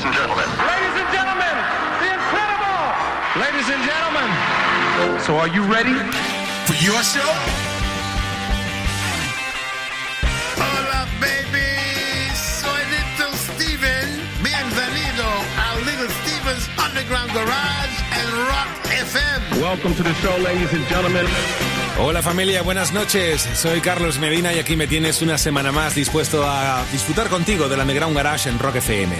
ladies and gentlemen. Ladies and gentlemen, the incredible! Ladies and gentlemen, so are you ready? For your show? Hola, baby. Soy Little Steven. Bienvenido a Little Steven's Underground Garage and Rock FM. Welcome to the show, ladies and gentlemen. Hola familia, buenas noches. Soy Carlos Medina y aquí me tienes una semana más dispuesto a disfrutar contigo del Underground Garage en Rock FM.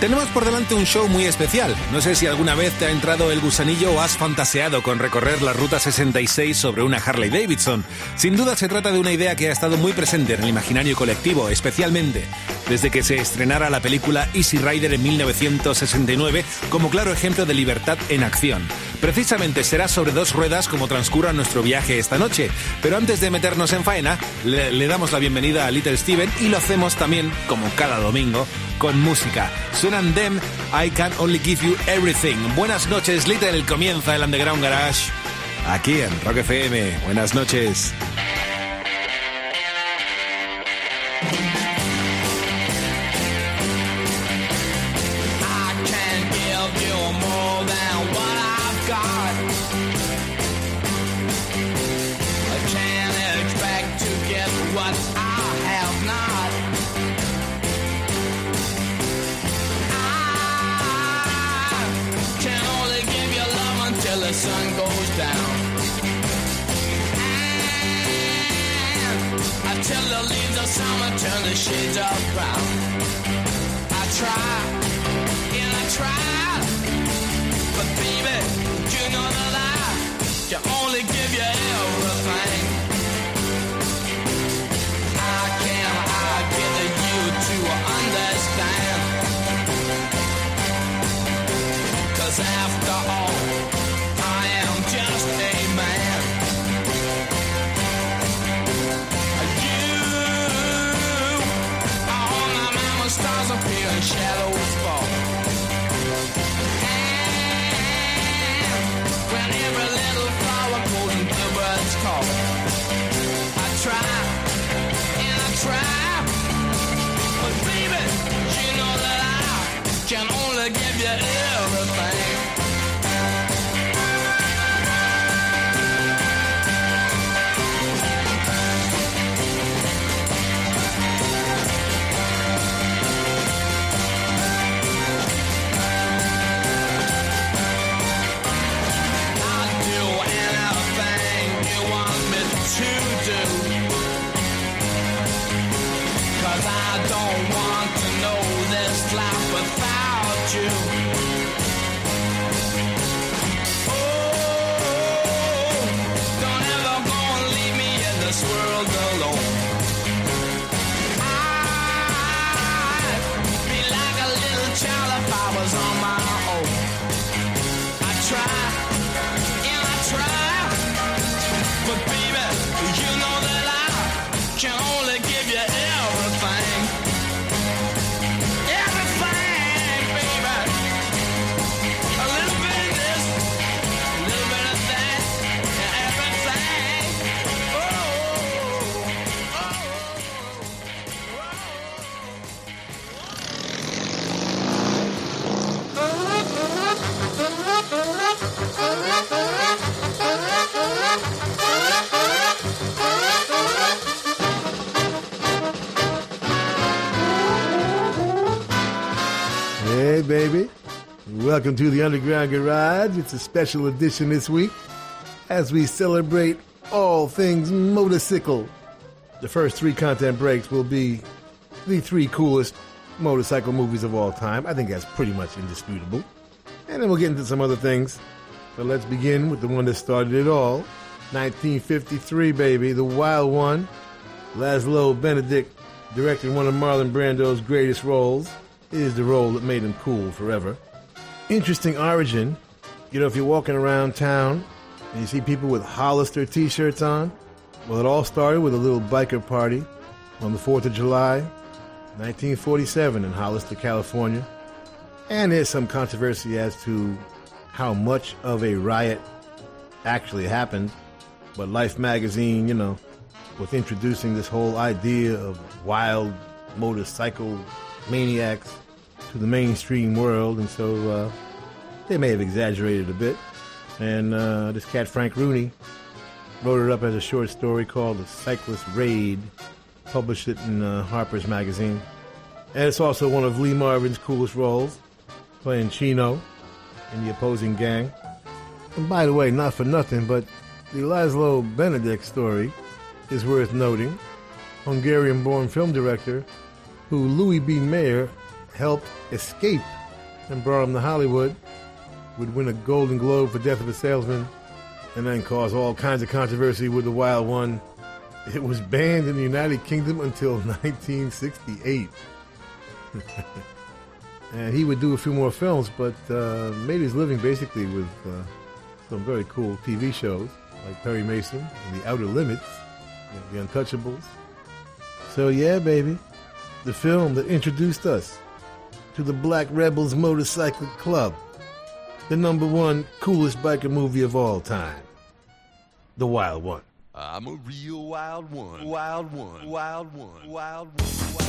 Tenemos por delante un show muy especial. No sé si alguna vez te ha entrado el gusanillo o has fantaseado con recorrer la Ruta 66 sobre una Harley Davidson. Sin duda se trata de una idea que ha estado muy presente en el imaginario colectivo, especialmente desde que se estrenara la película Easy Rider en 1969 como claro ejemplo de libertad en acción. Precisamente será sobre dos ruedas como transcurra nuestro viaje esta noche. Pero antes de meternos en faena, le, le damos la bienvenida a Little Steven y lo hacemos también, como cada domingo, con música. Suenan Them, I Can Only Give You Everything. Buenas noches, Little. Comienza el Underground Garage. Aquí en Rock FM. Buenas noches. Shades of brown. I try and I try. But baby, you know that I can only give you everything. I can I get you to understand. Cause after can only give you everything. Welcome to the Underground Garage. It's a special edition this week as we celebrate all things motorcycle. The first three content breaks will be the three coolest motorcycle movies of all time. I think that's pretty much indisputable. And then we'll get into some other things. But let's begin with the one that started it all 1953, baby, The Wild One. Laszlo Benedek directed one of Marlon Brando's greatest roles. It is the role that made him cool forever. Interesting origin. You know, if you're walking around town and you see people with Hollister t shirts on, well, it all started with a little biker party on the 4th of July, 1947, in Hollister, California. And there's some controversy as to how much of a riot actually happened. But Life magazine, you know, was introducing this whole idea of wild motorcycle maniacs to the mainstream world, and so uh, they may have exaggerated a bit. And uh, this cat Frank Rooney wrote it up as a short story called "The Cyclist Raid," published it in uh, Harper's Magazine, and it's also one of Lee Marvin's coolest roles, playing Chino in the opposing gang. And by the way, not for nothing, but the Laszlo Benedek story is worth noting. Hungarian born film director who Louis B. Mayer helped escape and brought him to Hollywood, would win a Golden Globe for Death of a Salesman, and then cause all kinds of controversy with The Wild One. It was banned in the United Kingdom until 1968. and he would do a few more films, but uh, made his living basically with uh, some very cool TV shows like Perry Mason and The Outer Limits, know, The Untouchables. So yeah, baby, the film that introduced us to the Black Rebels Motorcycle Club, the number one coolest biker movie of all time, The Wild One. I'm a real wild one. Wild one. Wild one. Wild one. Wild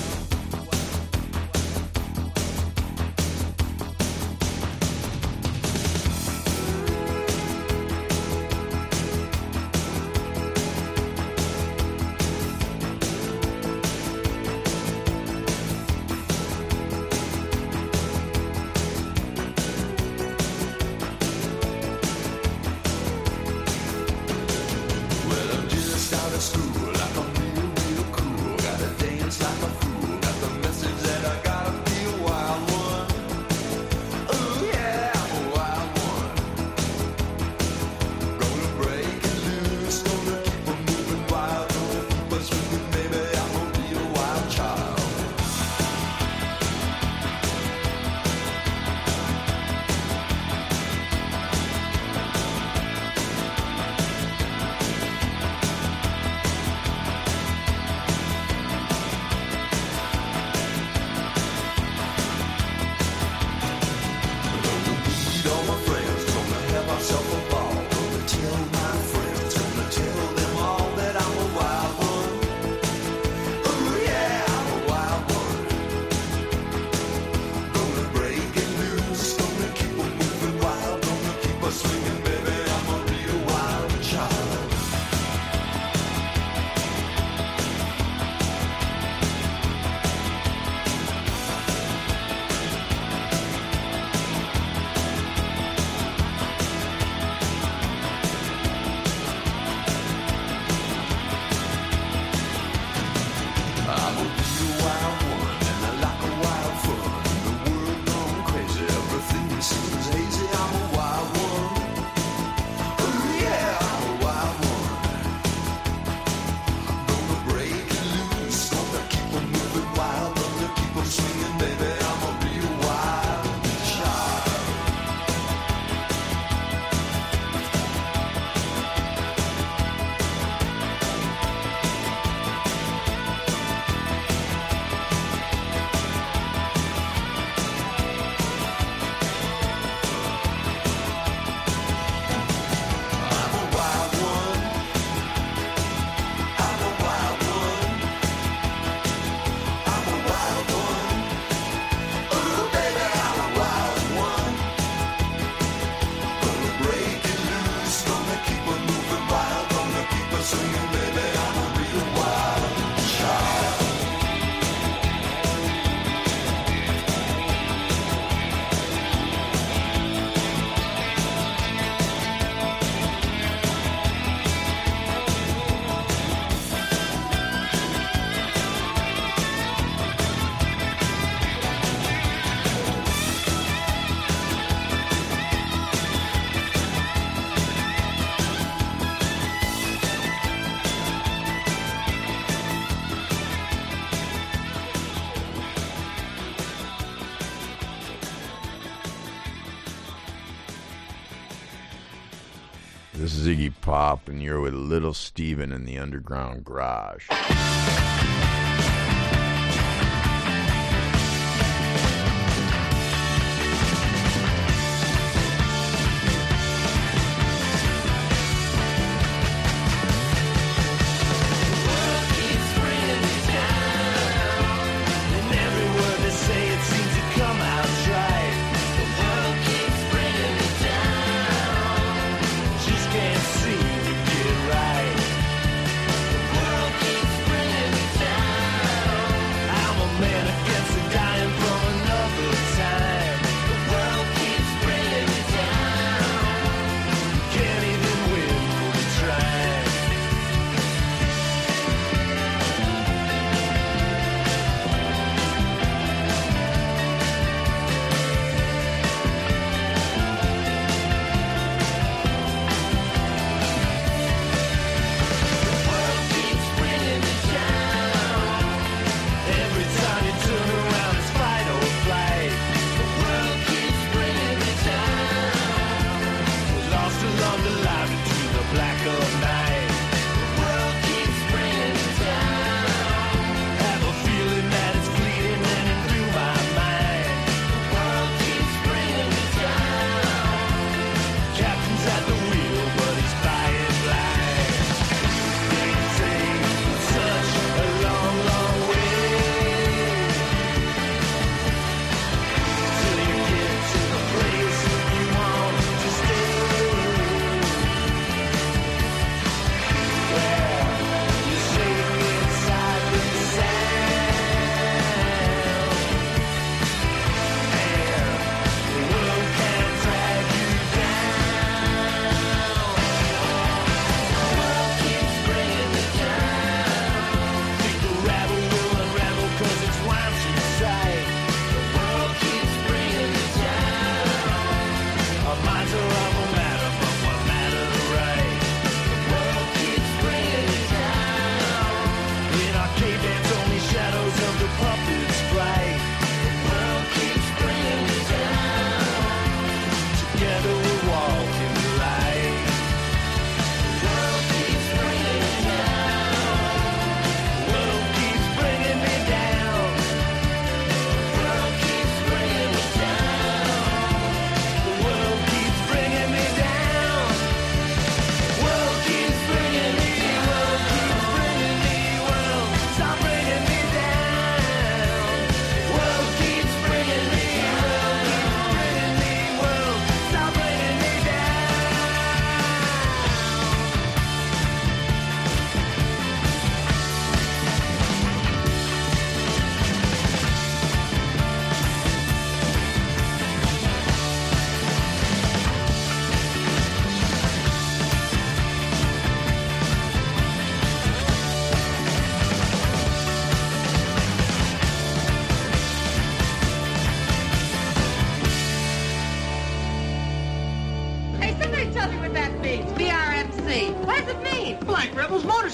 And you're with Little Steven in the Underground Garage.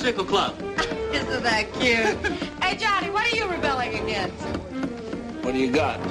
Rebels Motorcycle Club. Isn't that cute? hey, Johnny, what are you rebelling against? What do you got?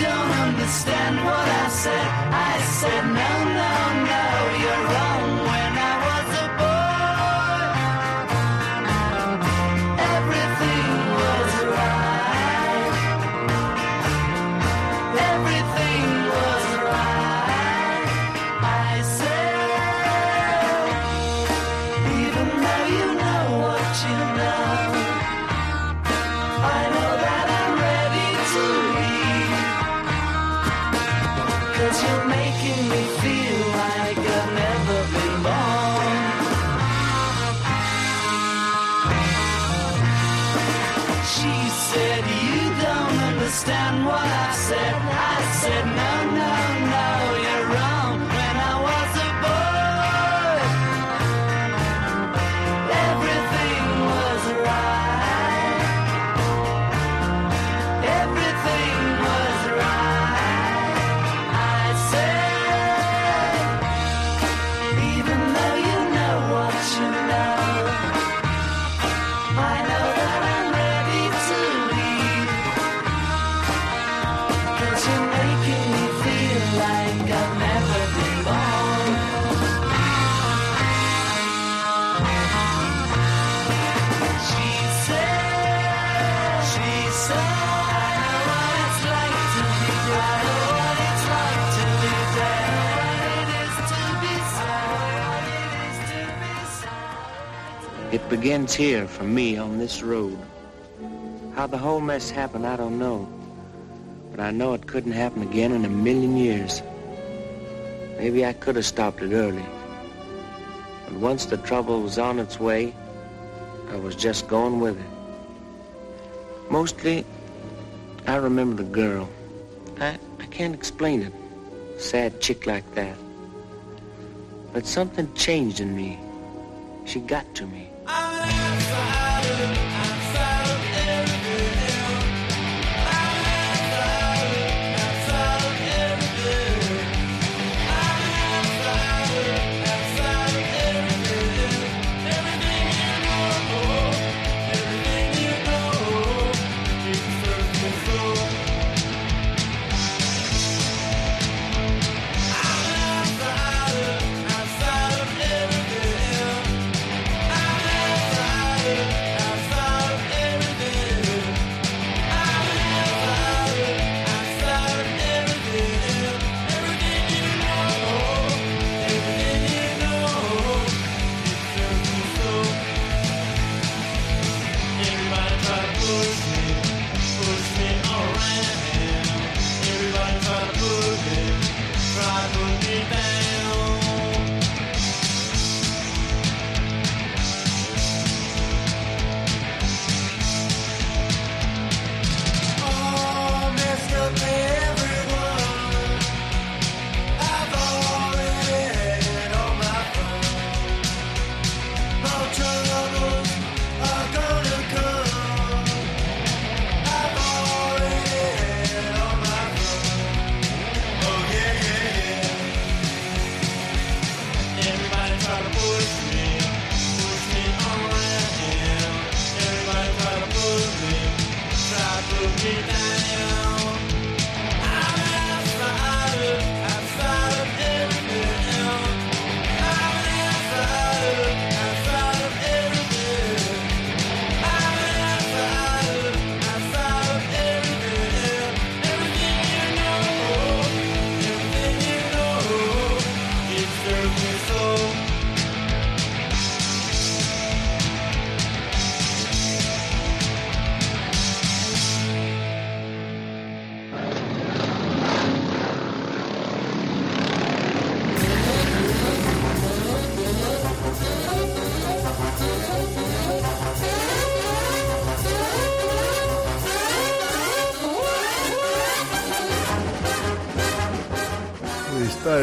Don't understand what I said. I said, No, no, said, You don't understand what I said. I said, No, Begins here for me on this road. How the whole mess happened, I don't know. But I know it couldn't happen again in a million years. Maybe I could have stopped it early. But once the trouble was on its way, I was just going with it. Mostly, I remember the girl. I, I can't explain it. Sad chick like that. But something changed in me. She got to me. Outside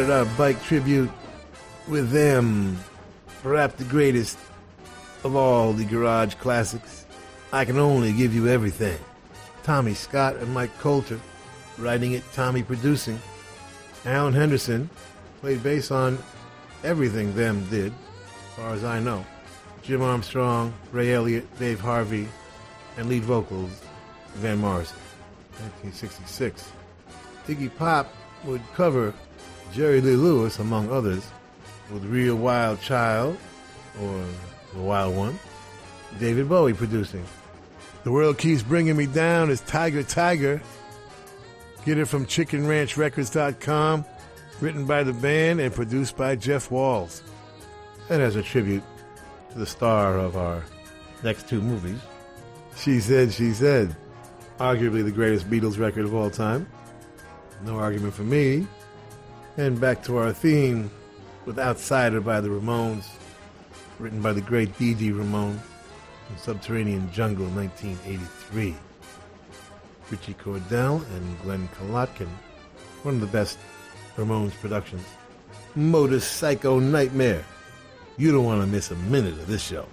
started our bike tribute with them, perhaps the greatest of all the garage classics. I can only give you everything. Tommy Scott and Mike Coulter, writing it, Tommy producing. Alan Henderson played bass on everything them did, as far as I know. Jim Armstrong, Ray Elliott, Dave Harvey, and lead vocals, Van Morrison. 1966. Iggy Pop would cover Jerry Lee Lewis, among others, with Real Wild Child, or The Wild One. David Bowie producing. The World Keeps Bringing Me Down is Tiger Tiger. Get it from chickenranchrecords.com, written by the band and produced by Jeff Walls. And as a tribute to the star of our next two movies, She Said, She Said, arguably the greatest Beatles record of all time. No argument for me. And back to our theme with Outsider by the Ramones, written by the great Dee Dee Ramone in Subterranean Jungle 1983. Ritchie Cordell and Glenn Kolotkin, one of the best Ramones productions. Motorcycle Nightmare. You don't want to miss a minute of this show.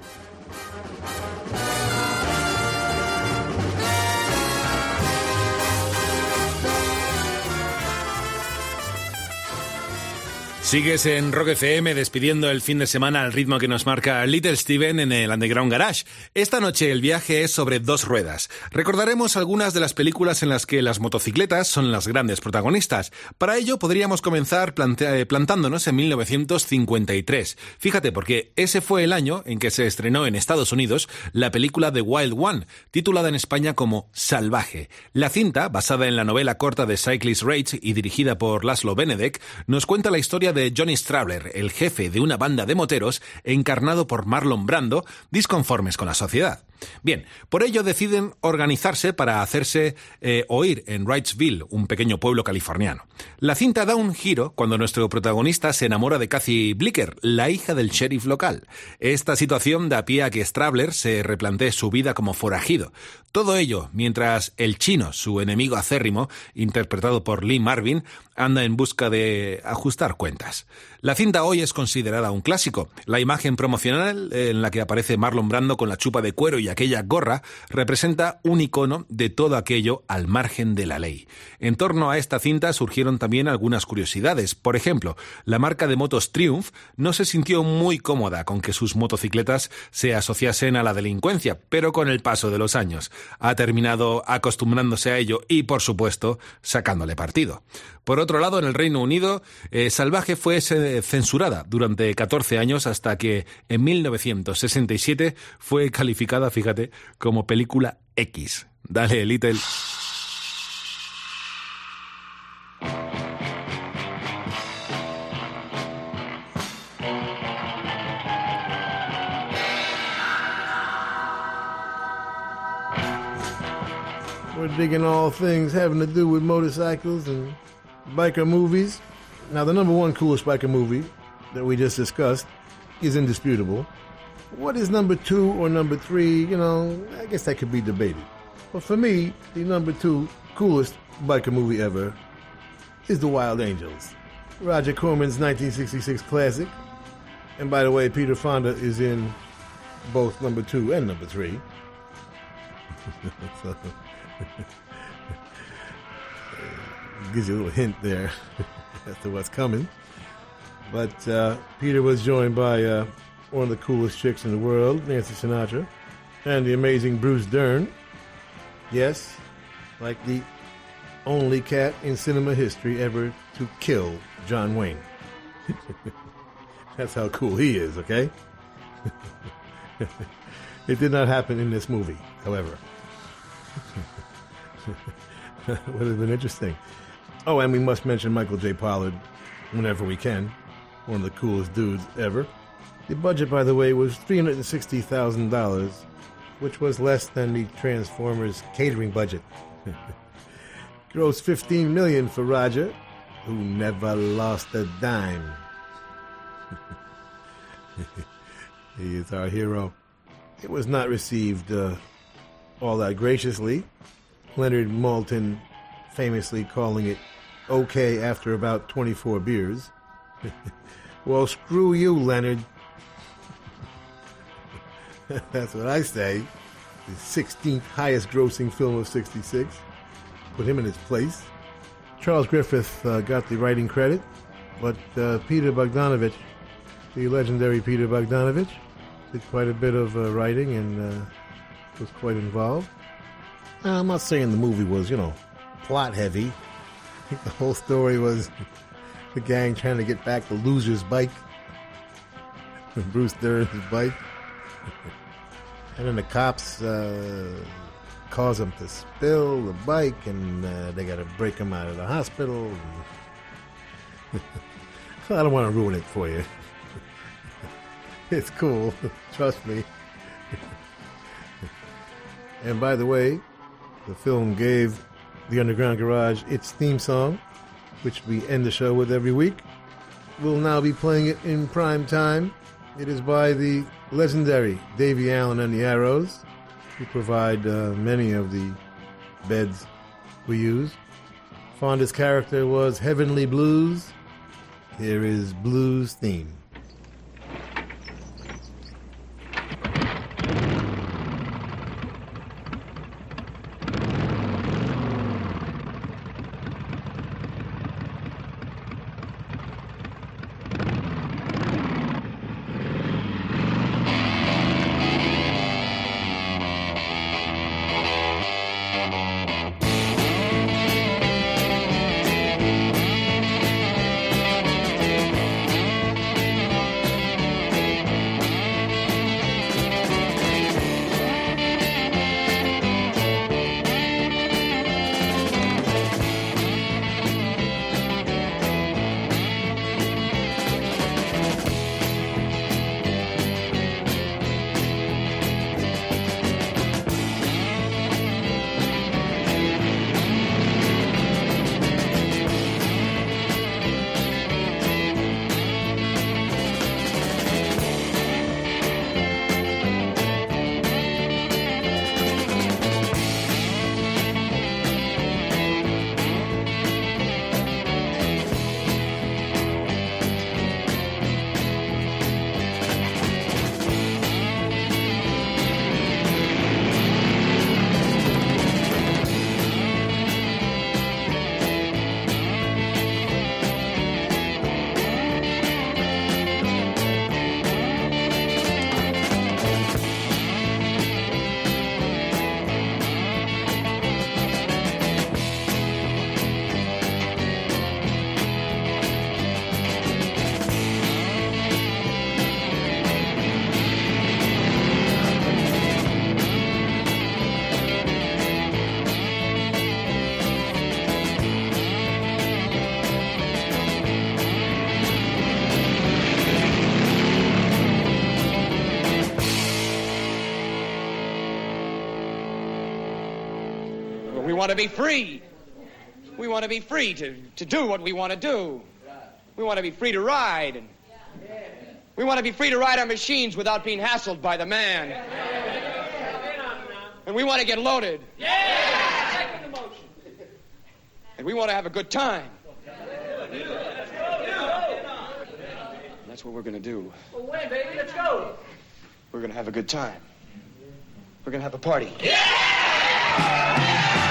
Sigues en Rock FM despidiendo el fin de semana al ritmo que nos marca Little Steven en el Underground Garage. Esta noche el viaje es sobre dos ruedas. Recordaremos algunas de las películas en las que las motocicletas son las grandes protagonistas. Para ello podríamos comenzar plante- plantándonos en 1953. Fíjate, porque ese fue el año en que se estrenó en Estados Unidos la película The Wild One, titulada en España como Salvaje. La cinta, basada en la novela corta de Cyclist Rage y dirigida por Laszlo Benedek, nos cuenta la historia de Johnny Strabler, el jefe de una banda de moteros encarnado por Marlon Brando, disconformes con la sociedad. Bien, por ello deciden organizarse para hacerse eh, oír en Wrightsville, un pequeño pueblo californiano. La cinta da un giro cuando nuestro protagonista se enamora de Kathy Blicker, la hija del sheriff local. Esta situación da pie a que Strabler se replantee su vida como forajido. Todo ello mientras el chino, su enemigo acérrimo, interpretado por Lee Marvin, anda en busca de ajustar cuentas. La cinta hoy es considerada un clásico. La imagen promocional en la que aparece Marlon Brando con la chupa de cuero y aquella gorra representa un icono de todo aquello al margen de la ley. En torno a esta cinta surgieron también algunas curiosidades. Por ejemplo, la marca de motos Triumph no se sintió muy cómoda con que sus motocicletas se asociasen a la delincuencia, pero con el paso de los años ha terminado acostumbrándose a ello y, por supuesto, sacándole partido. Por otro lado, en el Reino Unido, eh, Salvaje fue censurada durante 14 años hasta que en 1967 fue calificada, fíjate, como película X. Dale, Little. We're digging all things having to do with motorcycles and biker movies. Now, the number one coolest biker movie that we just discussed is indisputable. What is number two or number three? You know, I guess that could be debated. But for me, the number two coolest biker movie ever is The Wild Angels. Roger Corman's 1966 classic. And by the way, Peter Fonda is in both number two and number three. so, gives you a little hint there as to what's coming. But uh, Peter was joined by uh, one of the coolest chicks in the world, Nancy Sinatra, and the amazing Bruce Dern. Yes, like the only cat in cinema history ever to kill John Wayne. That's how cool he is, okay? it did not happen in this movie, however. would have been interesting. Oh, and we must mention Michael J. Pollard whenever we can. One of the coolest dudes ever. The budget, by the way, was $360,000, which was less than the Transformers catering budget. Gross 15 million for Roger, who never lost a dime. he is our hero. It was not received uh, all that graciously. Leonard Maltin famously calling it okay after about 24 beers. well, screw you, Leonard. That's what I say. The 16th highest grossing film of 66. Put him in his place. Charles Griffith uh, got the writing credit, but uh, Peter Bogdanovich, the legendary Peter Bogdanovich, did quite a bit of uh, writing and uh, was quite involved. Now, I'm not saying the movie was, you know, plot heavy. The whole story was the gang trying to get back the loser's bike, Bruce Dern's bike. and then the cops uh, cause them to spill the bike, and uh, they got to break him out of the hospital. I don't want to ruin it for you. It's cool, trust me. and by the way, the film gave the Underground Garage its theme song, which we end the show with every week. We'll now be playing it in prime time. It is by the legendary Davie Allan and the Arrows, who provide uh, many of the beds we use. Fonda's character was Heavenly Blues. Here is Blues theme. Want to be free. We want to be free to, to do what we want to do. We want to be free to ride. And we want to be free to ride our machines without being hassled by the man. And we want to get loaded. And we want to have a good time. That's what we're going to do. Well, when, baby? Let's go. We're going to have a good time. We're going to have a party. Ever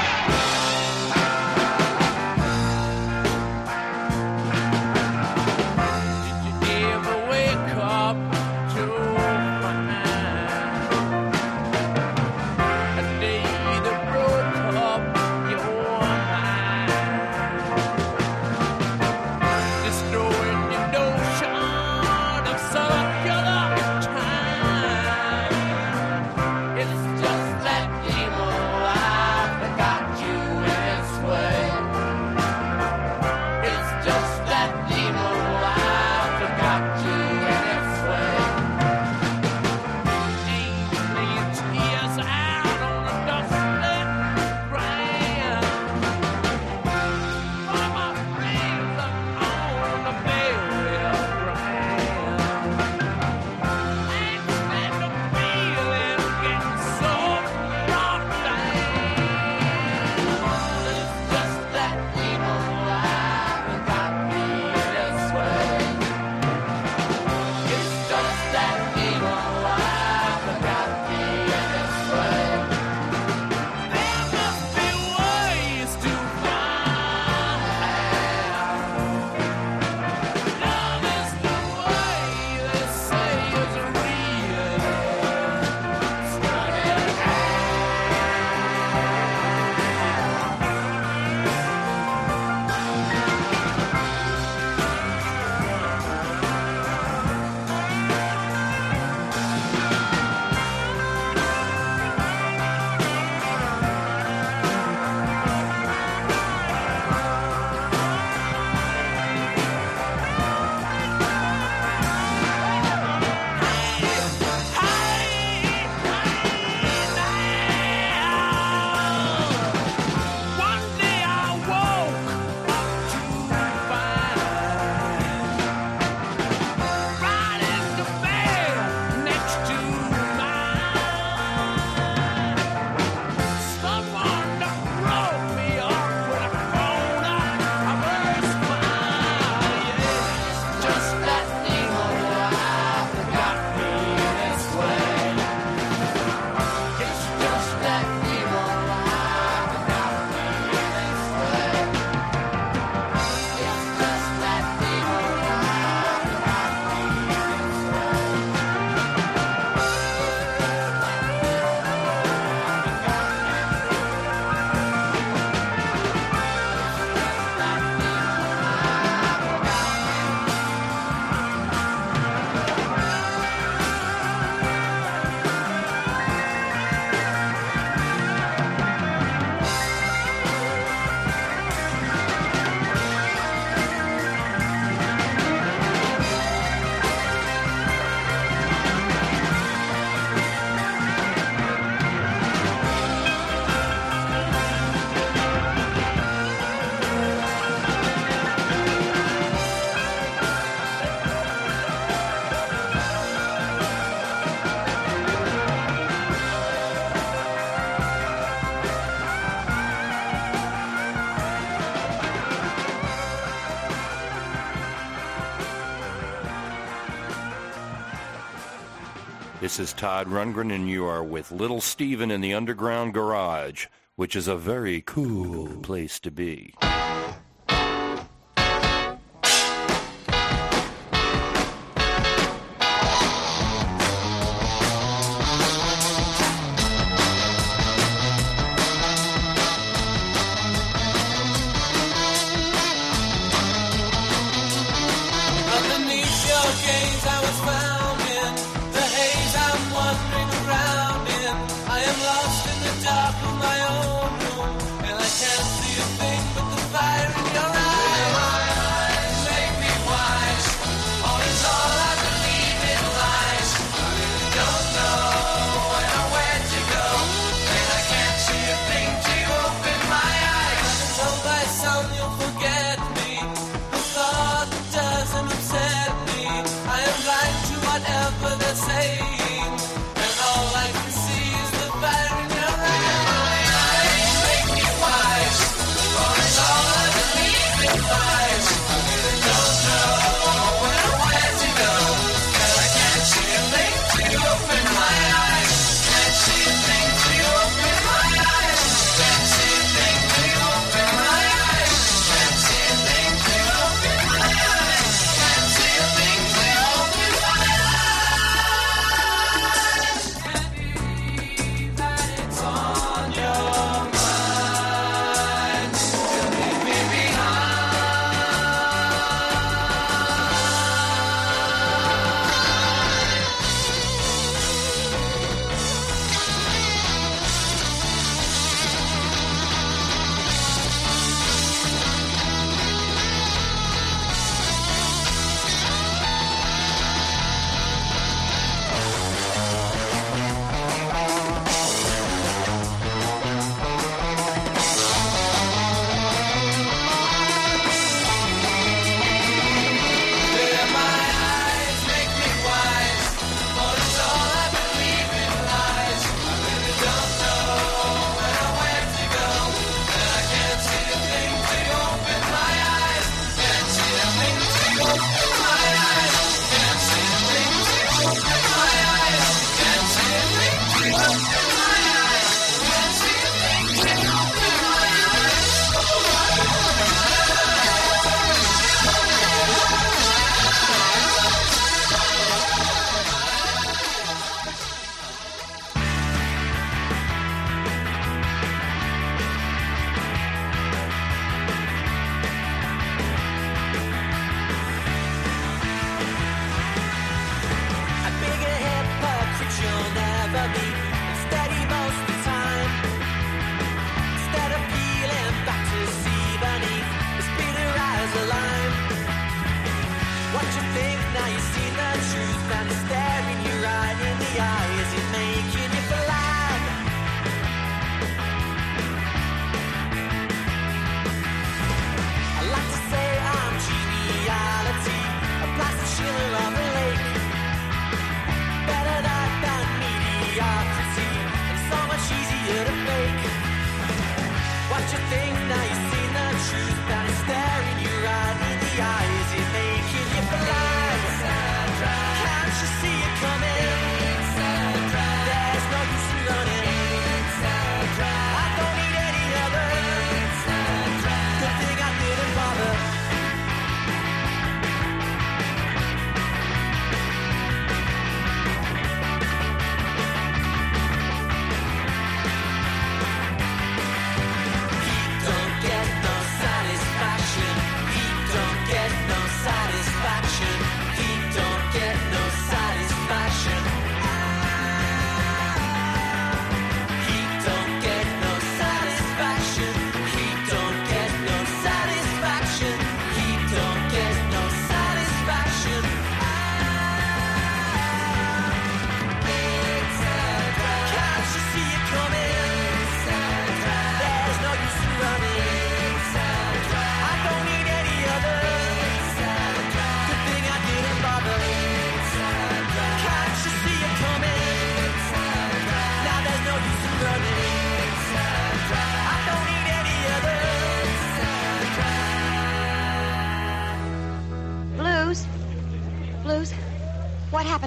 This is Todd Rundgren, and you are with Little Steven in the Underground Garage, which is a very cool place to be.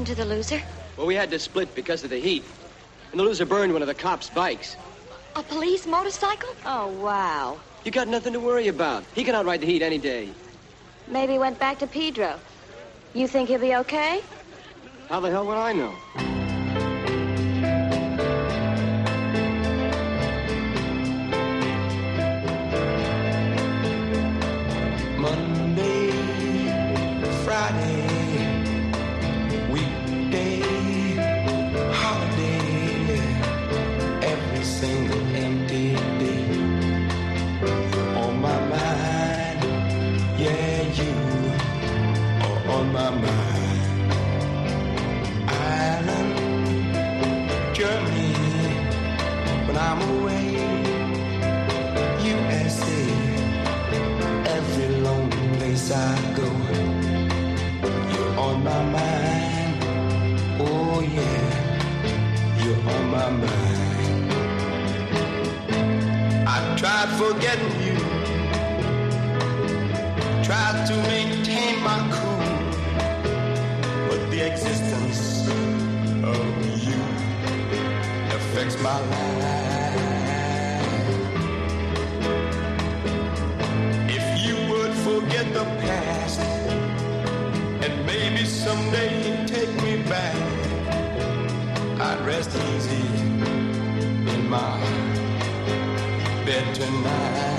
happened to the loser? Well, we had to split because of the heat. And the loser burned one of the cops' bikes. A police motorcycle? Oh, wow. You got nothing to worry about. He can outride the heat any day. Maybe he went back to Pedro. You think he'll be okay? How the hell would I know? On my mind. Germany, when I'm away, USA every lonely place I go. You're on my mind. Oh yeah, you're on my mind. I tried forgetting you. Tried to maintain my cool. The existence of you affects my life. If you would forget the past and maybe someday take me back, I'd rest easy in my bed tonight.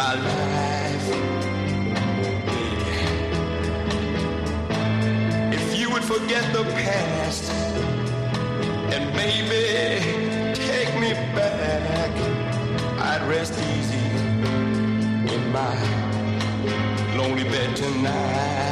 My life. If you would forget the past and maybe take me back. I'd rest easy in my lonely bed tonight.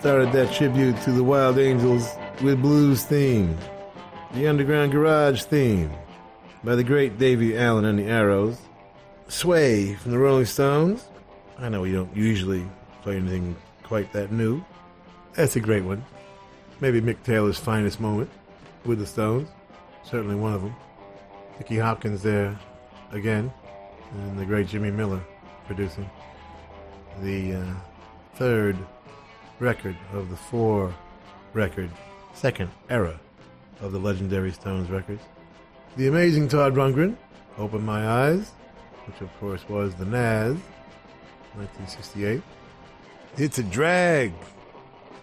Started that tribute to the Wild Angels with Blues theme, the Underground Garage theme by the great Davie Allan and the Arrows, Sway from the Rolling Stones. I know we don't usually play anything quite that new. That's a great one. Maybe Mick Taylor's finest moment with the Stones. Certainly one of them. Nicky Hopkins there again, and the great Jimmy Miller producing the uh, third record of the four record second era of the legendary Stones records. The amazing Todd Rundgren, opened My Eyes, which of course was the Nazz, 1968. It's a drag.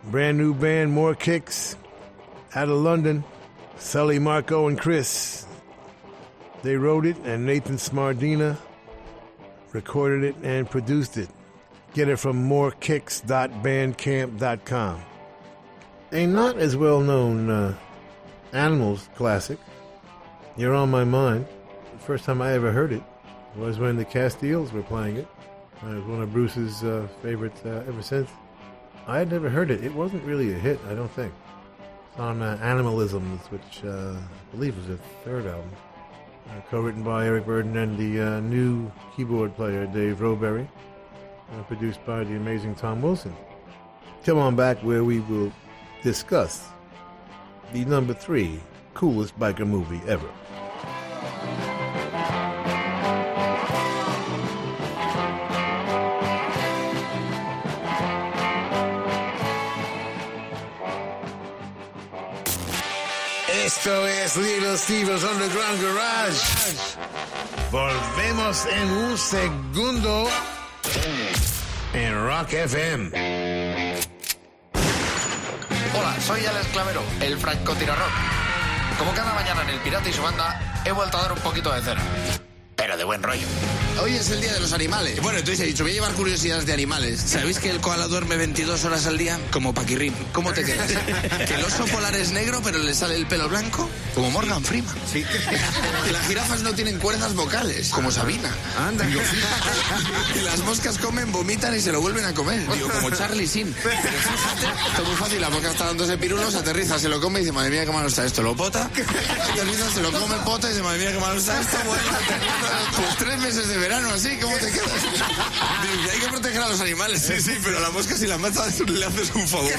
Brand new band, More Kicks, out of London. Sully, Marco, and Chris. They wrote it, and Nathan Smardina recorded it and produced it. Get it from morekicks.bandcamp.com. A not as well known uh, Animals classic, You're on My Mind. The first time I ever heard it was when the Castiles were playing it. Uh, It was one of Bruce's uh, favorites uh, ever since. I had never heard it. It wasn't really a hit, I don't think. It's on uh, Animalisms, which uh, I believe was the third album. Uh, co-written by Eric Burdon and the new keyboard player Dave Rowberry uh, produced by the amazing Tom Wilson. Come on back where we will discuss the number three coolest biker movie ever. Esto es Little Steve's Underground Garage. Volvemos en un segundo. En Rock FM. Hola, soy Alex Clavero, el francotirador. Como cada mañana en El Pirata y su banda, he vuelto a dar un poquito de cera. Pero de buen rollo. Hoy es el día de los animales. Bueno, entonces he dicho, voy a llevar curiosidades de animales. ¿Sabéis que el koala duerme 22 horas al día? Como Paquirrín. ¿Cómo te quedas? que el oso polar es negro, pero le sale el pelo blanco. Como Morgan Freeman. Sí. que las jirafas no tienen cuerdas vocales. Como Sabina. Anda. Digo, que las moscas comen, vomitan y se lo vuelven a comer. Digo, como Charlie Sin. Pero fíjate, muy fácil. La mosca está dándose pirulos, aterriza, se lo come y dice, madre mía, qué malo está esto. Lo pota, aterriza, se lo come, pota y dice, madre mía, qué malo está esto. Bueno, aterriza. Pues tres meses de verano así, ¿cómo te quedas? Dice, hay que proteger a los animales. Sí, sí, pero a la mosca si la matas le haces un favor.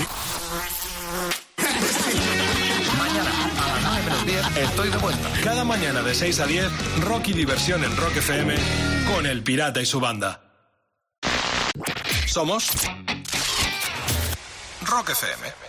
Mañana, a las 9 menos 10, estoy de vuelta. Cada mañana de 6 a 10, rock y diversión en Rock FM con El Pirata y su banda. Somos Rock FM.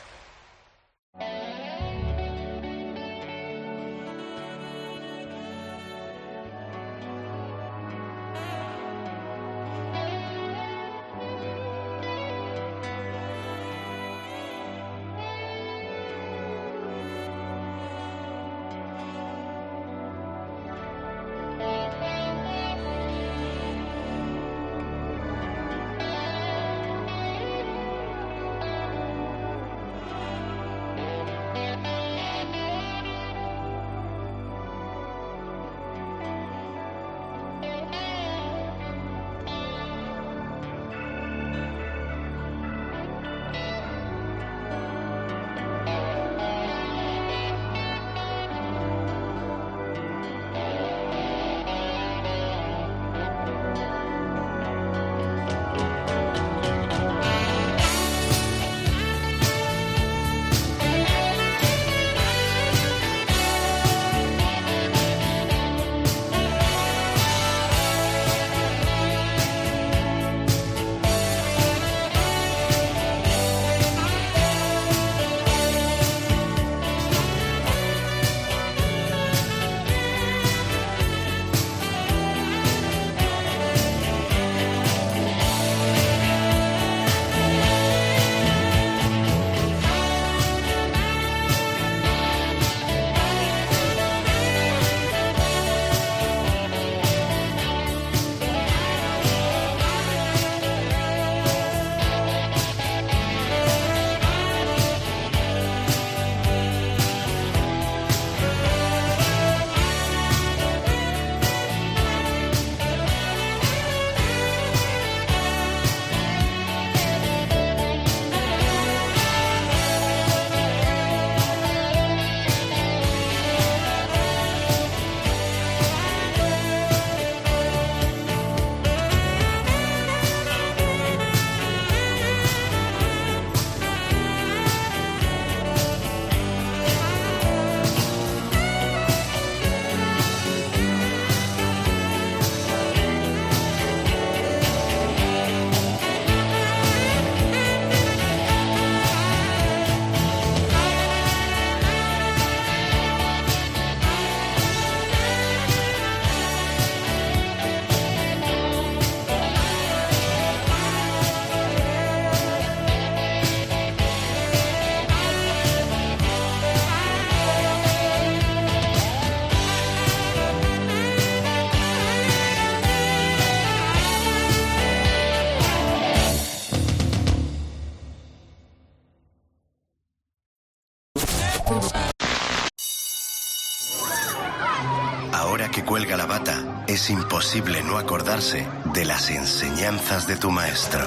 No acordarse de las enseñanzas de tu maestro.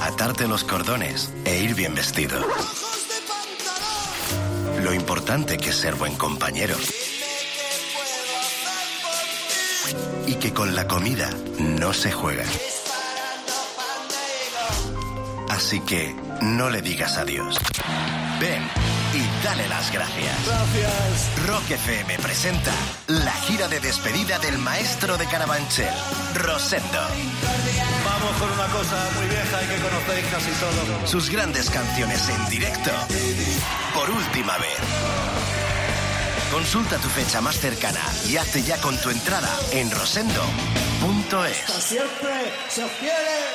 Atarte los cordones e ir bien vestido. Lo importante que es ser buen compañero. Y que con la comida no se juega. Así que no le digas adiós. Ven y dale las gracias. Gracias. Rock FM presenta la gira de despedida del maestro de Carabanchel, Rosendo. Vamos con una cosa muy vieja y que conocéis casi todos. Sus grandes canciones en directo por última vez. Consulta tu fecha más cercana y hazte ya con tu entrada en rosendo.es. Siempre se quiere.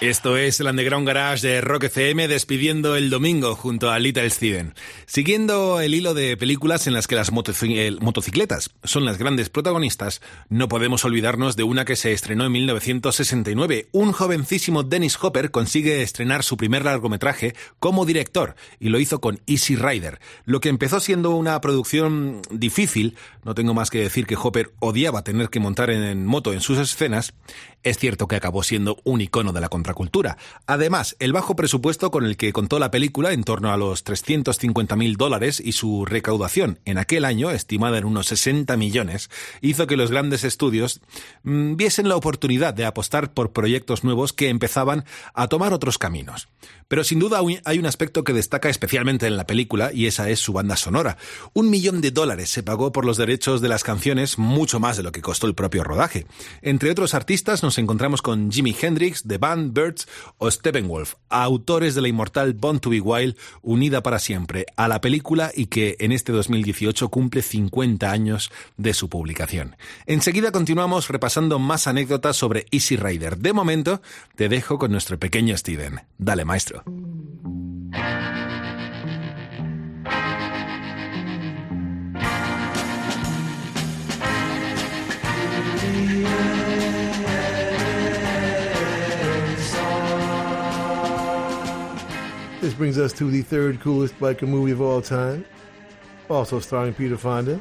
Esto es el Underground Garage de Rock FM despidiendo el domingo junto a Little Steven. Siguiendo el hilo de películas en las que las motoci- motocicletas son las grandes protagonistas, no podemos olvidarnos de una que se estrenó en 1969. Un jovencísimo Dennis Hopper consigue estrenar su primer largometraje como director y lo hizo con Easy Rider. Lo que empezó siendo una producción difícil, no tengo más que decir que Hopper odiaba tener que montar en moto en sus escenas, es cierto que acabó siendo un icono de la contracultura. Además, el bajo presupuesto con el que contó la película, en torno a los 350 mil dólares, y su recaudación en aquel año, estimada en unos 60 millones, hizo que los grandes estudios mm, viesen la oportunidad de apostar por proyectos nuevos que empezaban a tomar otros caminos. Pero sin duda hay un aspecto que destaca especialmente en la película y esa es su banda sonora. Un millón de dólares se pagó por los derechos de las canciones, mucho más de lo que costó el propio rodaje. Entre otros artistas nos encontramos con Jimi Hendrix, The Band, Birds o Steppenwolf, autores de la inmortal Born to be Wild, unida para siempre a la película y que en este 2018 cumple 50 años de su publicación. Enseguida continuamos repasando más anécdotas sobre Easy Rider. De momento, te dejo con nuestro pequeño Steven. Dale, maestro. This brings us to the third coolest biker movie of all time, also starring Peter Fonda,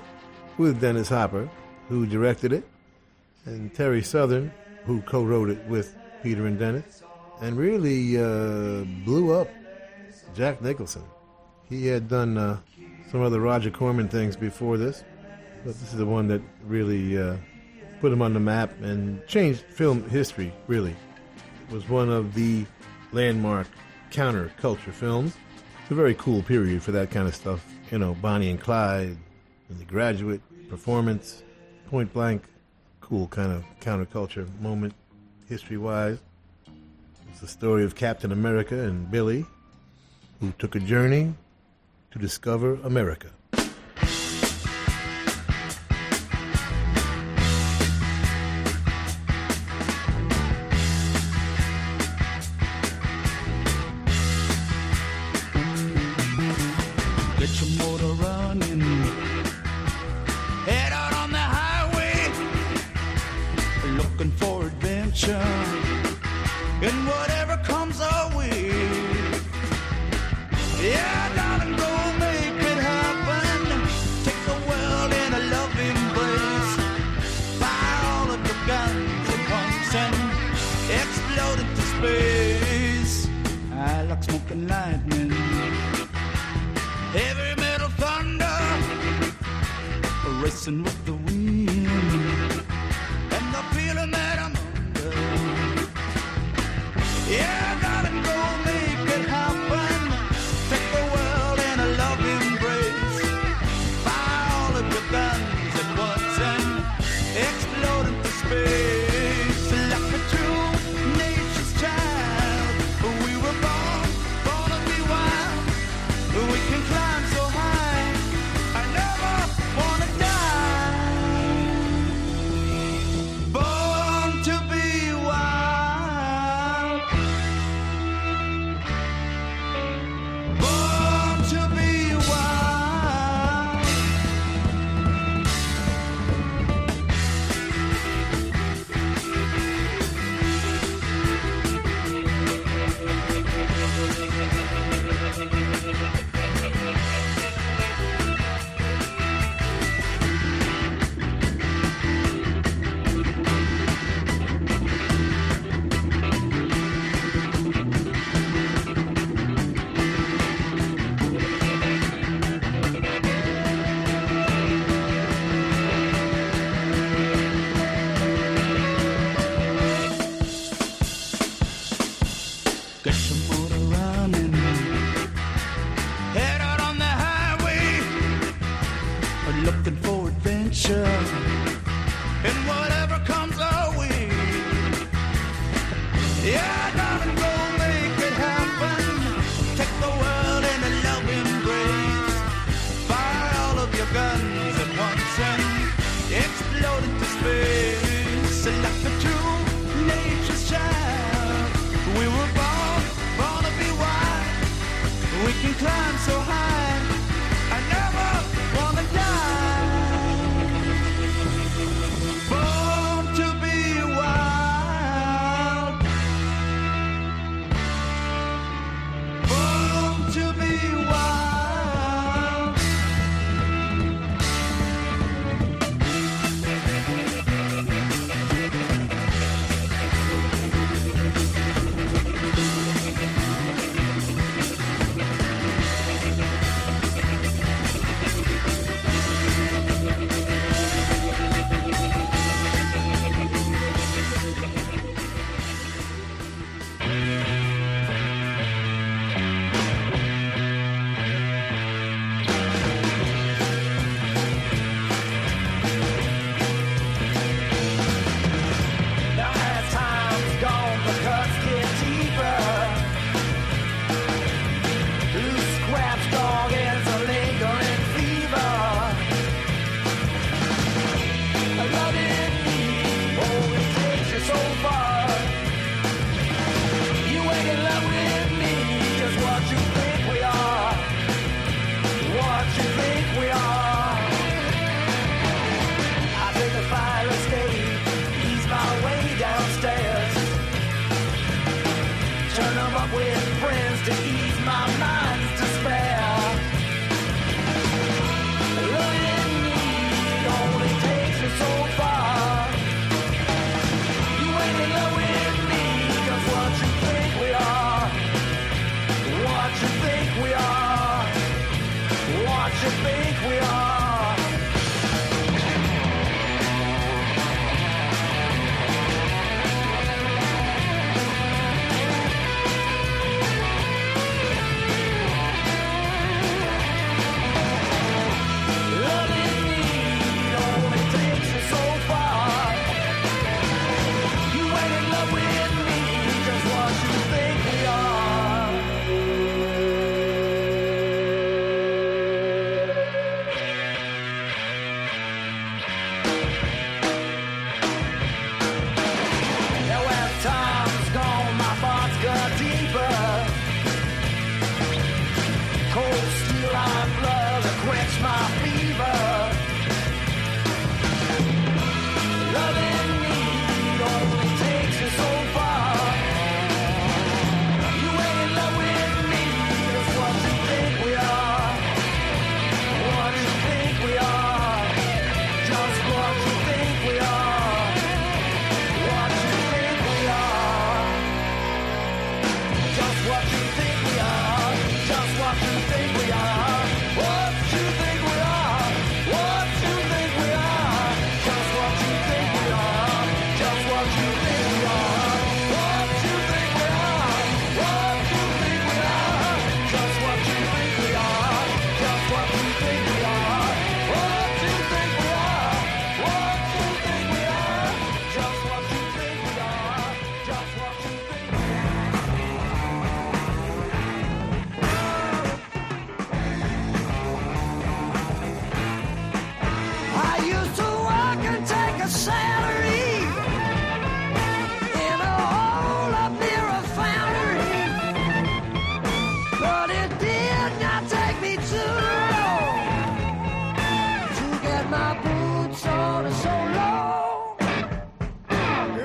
with Dennis Hopper, who directed it, and Terry Southern, who co-wrote it with Peter and Dennis, and really uh, blew up Jack Nicholson. He had done uh, some other Roger Corman things before this, but this is the one that really uh, put him on the map and changed film history. Really, it was one of the landmark counterculture films. It's a very cool period for that kind of stuff. You know, Bonnie and Clyde, and The Graduate, Performance, Point Blank, cool kind of counterculture moment, history-wise. It's the story of Captain America and Billy, who took a journey to discover America.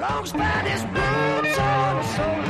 Long Spanish boots on so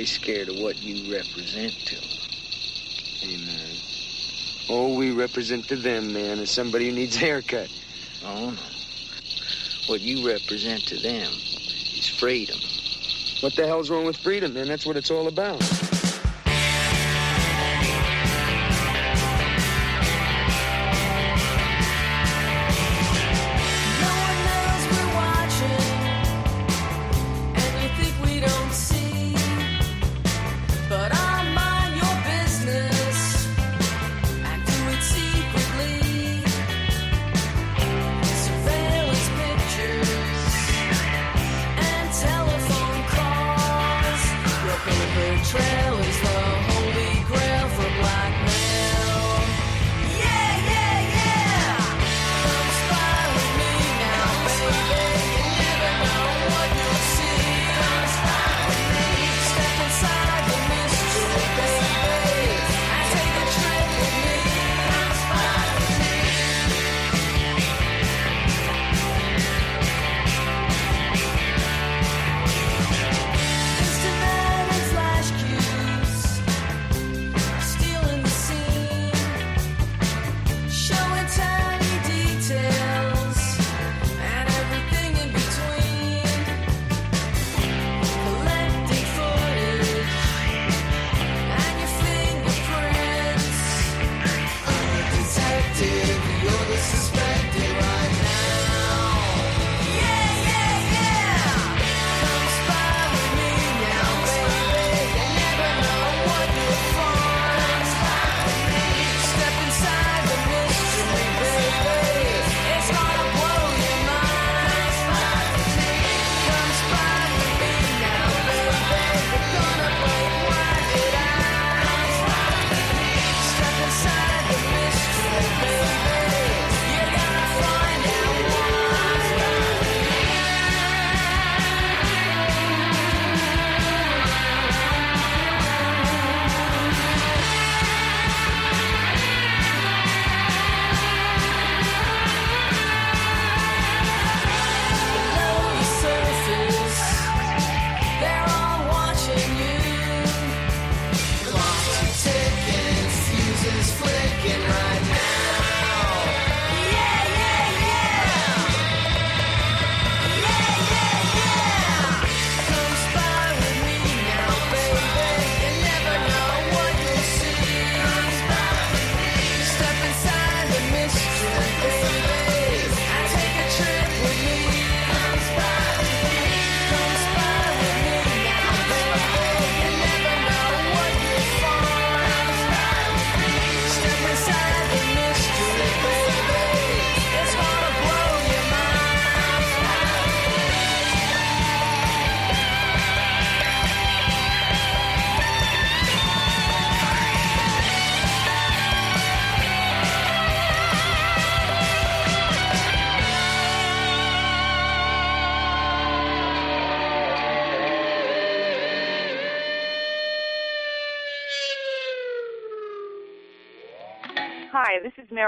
They scared of what you represent to them. Amen. Oh, we represent to them, man, is somebody who needs a haircut. Oh, no. What you represent to them is freedom. What the hell's wrong with freedom, man? That's what it's all about.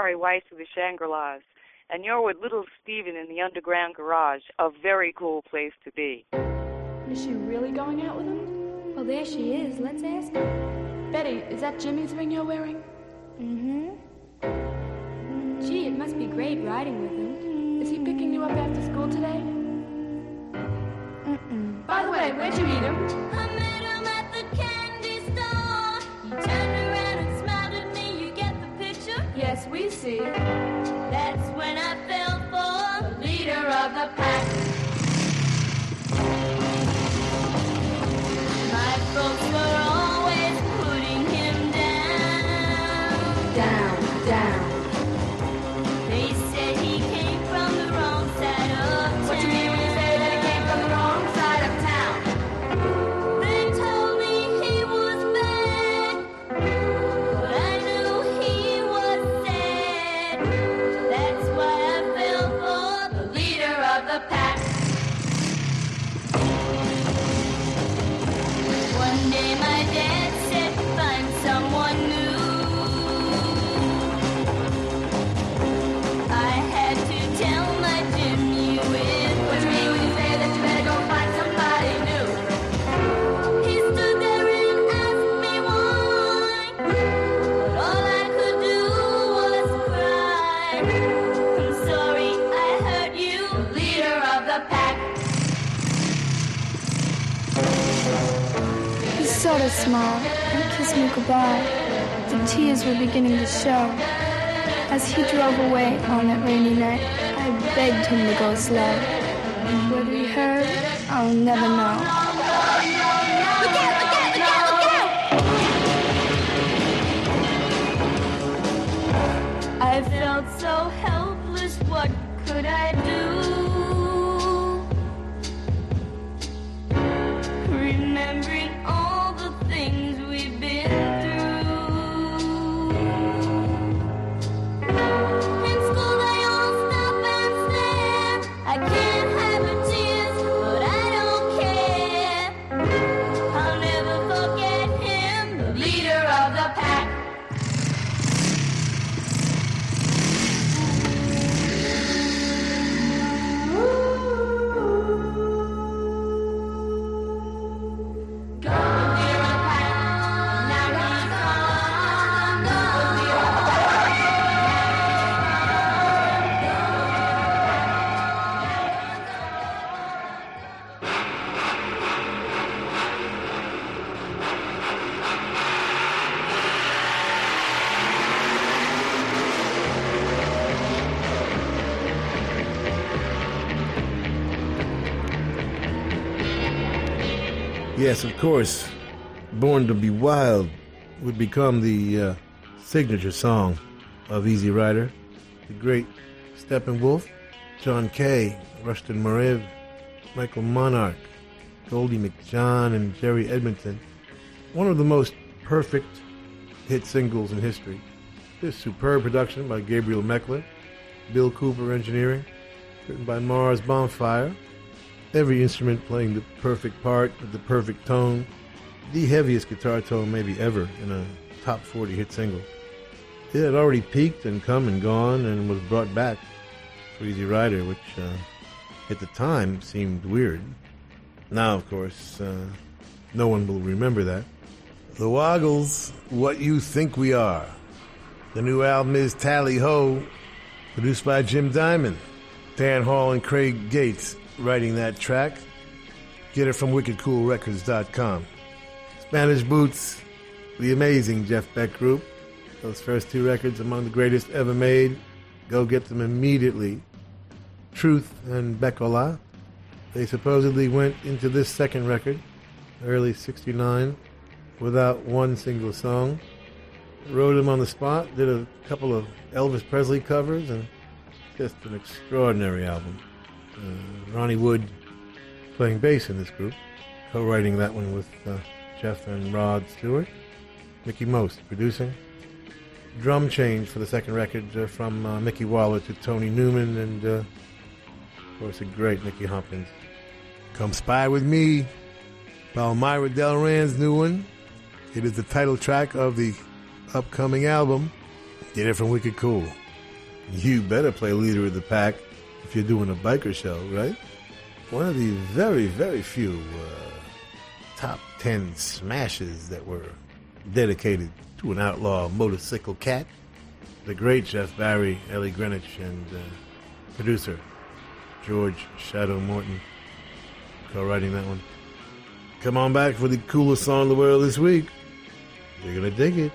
Mary Weiss of the Shangri-Las, and you're with Little Steven in the Underground Garage, a very cool place to be. Is she really going out with him? Well, there she is. Let's ask her. Betty, is that Jimmy's ring you're wearing? Mm-hmm. Gee, it must be great riding with him. Is he picking you up after school today? Mm-mm. By the way, where'd you meet him? I him see. That's when I fell for the leader of the show. As he drove away on that rainy night, I begged him to go slow. Whether he heard, I'll never know. I felt so Yes, of course. Born to be Wild would become the uh, signature song of Easy Rider. The great Steppenwolf, John Kay, Rushton Moreve, Michael Monarch, Goldy McJohn, and Jerry Edmonton. One of the most perfect hit singles in history. This superb production by Gabriel Mekler, Bill Cooper engineering, written by Mars Bonfire. Every instrument playing the perfect part with the perfect tone. The heaviest guitar tone maybe ever in a top 40 hit single. It had already peaked and come and gone and was brought back for Easy Rider, which uh, at the time seemed weird. Now, of course, uh, no one will remember that. The Woggles, What You Think We Are. The new album is Tally Ho, produced by Jim Diamond, Dan Hall, and Craig Gates writing that track. Get it from wickedcoolrecords.com. Spanish Boots, the amazing Jeff Beck Group. Those first two records among the greatest ever made. Go get them immediately. Truth and Beckola. They supposedly went into this second record, early 69, without one single song. Wrote them on the spot, did a couple of Elvis Presley covers, and just an extraordinary album. Uh, Ronnie Wood playing bass in this group, co-writing that one with uh, Jeff and Rod Stewart. Mickie Most producing. Drum change for the second record uh, from Micky Waller to Tony Newman, and of course a great Nicky Hopkins. Come spy with me, Palmyra Delran's new one. It is the title track of the upcoming album. Get it from Wicked Cool. You better play leader of the pack if you're doing a biker show, right? One of the very, very few uh, top 10 smashes that were dedicated to an outlaw motorcycle cat. The great Jeff Barry, Ellie Greenwich, and uh, producer George Shadow Morton co-writing that one. Come on back for the coolest song in the world this week. You're gonna dig it.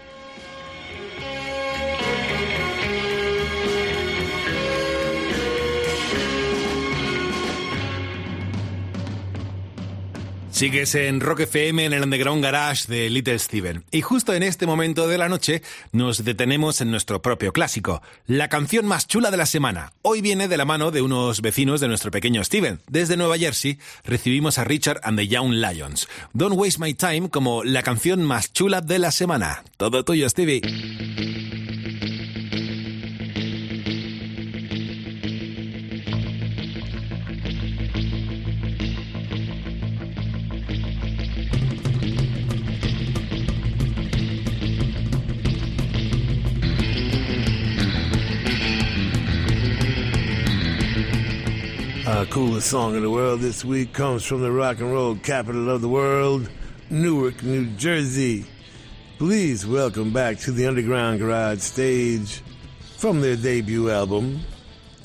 Sigues en Rock FM en el Underground Garage de Little Steven. Y justo en este momento de la noche nos detenemos en nuestro propio clásico, la canción más chula de la semana. Hoy viene de la mano de unos vecinos de nuestro pequeño Steven. Desde Nueva Jersey recibimos a Richard and the Young Lions. Don't Waste My Time como la canción más chula de la semana. Todo tuyo, Stevie. Our coolest song in the world this week comes from the rock and roll capital of the world, Newark, New Jersey. Please welcome back to the Underground Garage stage from their debut album,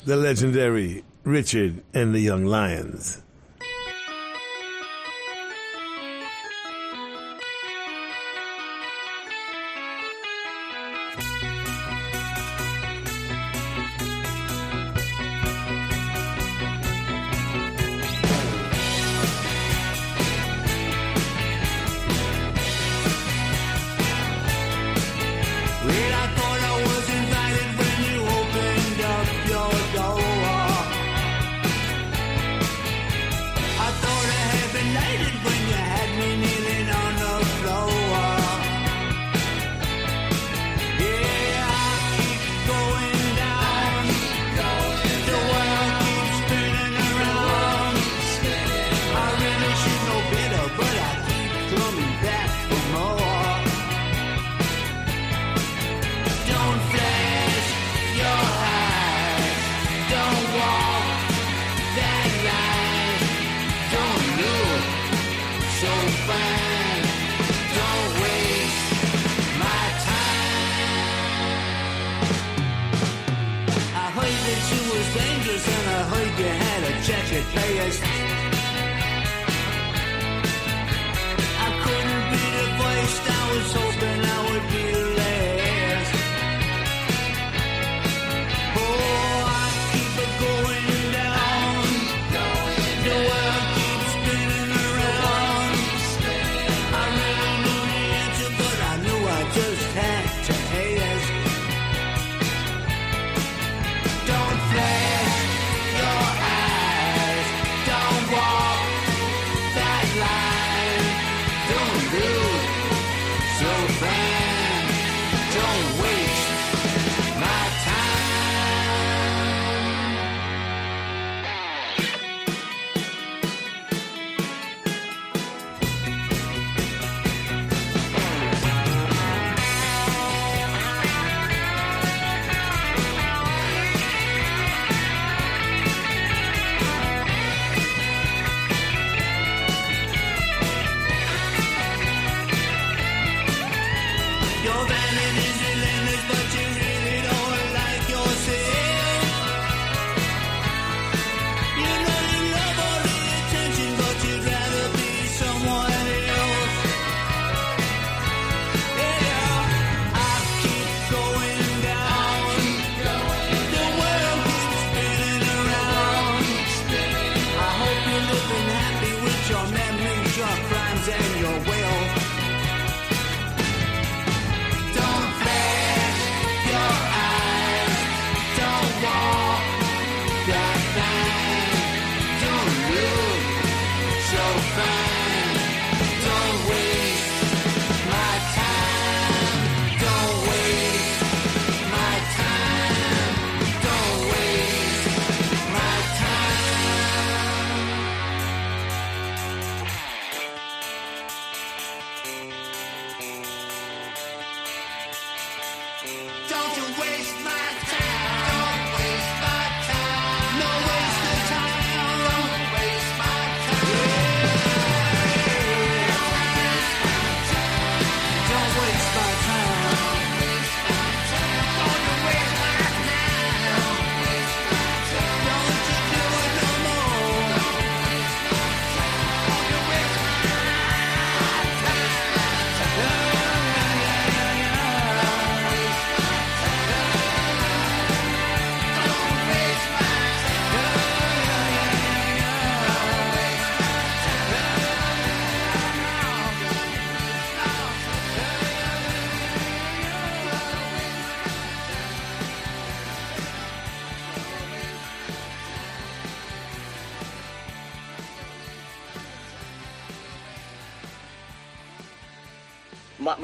the legendary Richard and the Young Lions.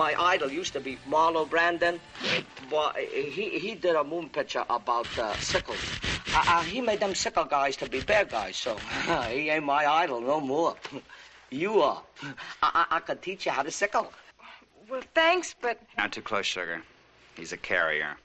my idol used to be Marlon Brando. But he, he did a moon picture about uh, sickles. Uh, uh, he made them sickle guys to be bear guys, so he ain't my idol no more. you are. I, I, I could teach you how to sickle. Well, thanks, but... Not too close, sugar. He's a carrier.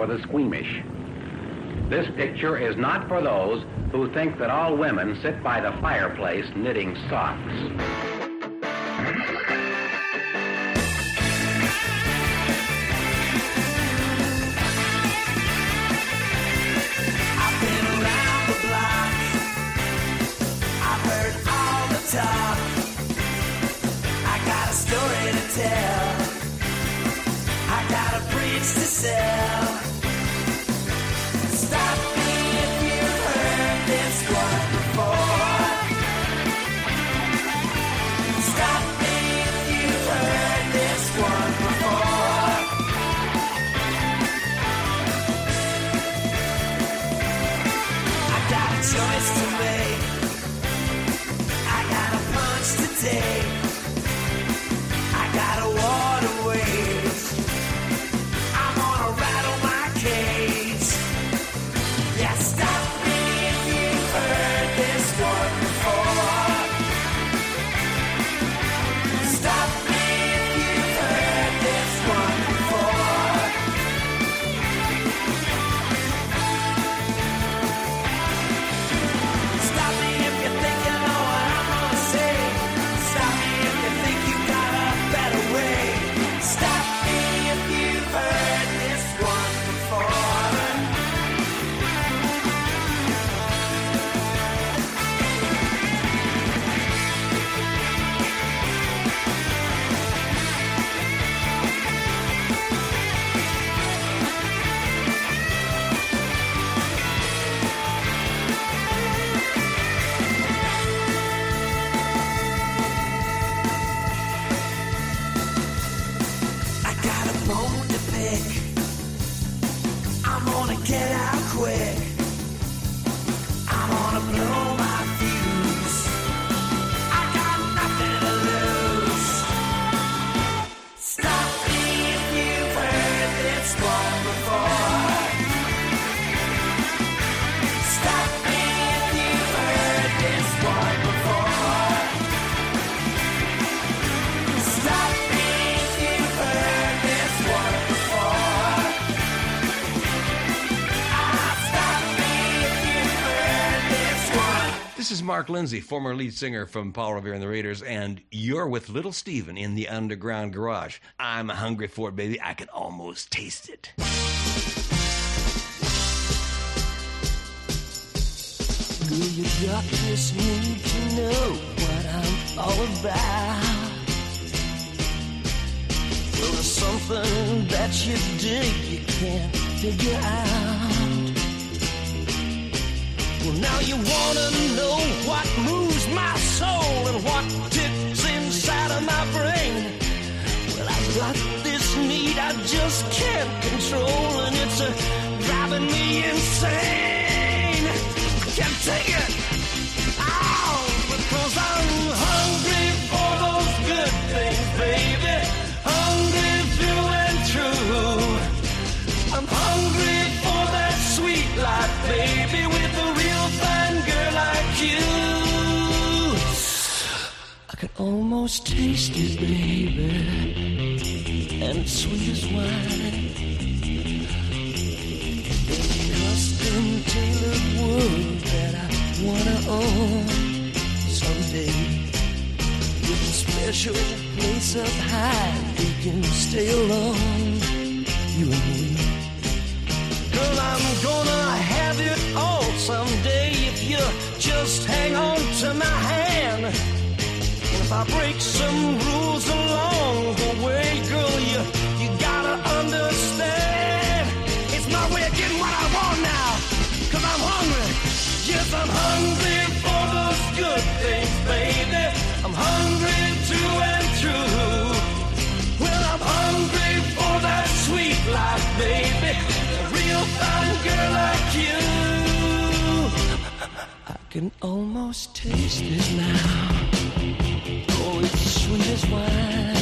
for the squeamish. This picture is not for those who think that all women sit by the fireplace knitting socks. Mark Lindsay, former lead singer from Paul Revere and the Raiders, and you're with Little Steven in the Underground Garage. I'm hungry for it, baby. I can almost taste it. Do your darkness need to know what I'm all about? Well, there's something that you dig you can't figure out. Now you wanna know what moves my soul and what ticks inside of my brain. Well, I've got this need I just can't control, and it's uh, driving me insane. I can't take it. Almost taste it, baby, and sweet as wine. Custom tailored world that I wanna own someday. With a special place up high, we can stay alone, you and me. Girl, I'm gonna have it all someday if you just hang on to my hand. I break some rules along the way, girl, you, you gotta understand. It's my way of getting what I want now. Cause I'm hungry. Yes, I'm hungry for those good things, baby. I'm hungry through and through. Well, I'm hungry for that sweet life, baby. A real fine girl like you. I can almost taste it now. It's sweet wine.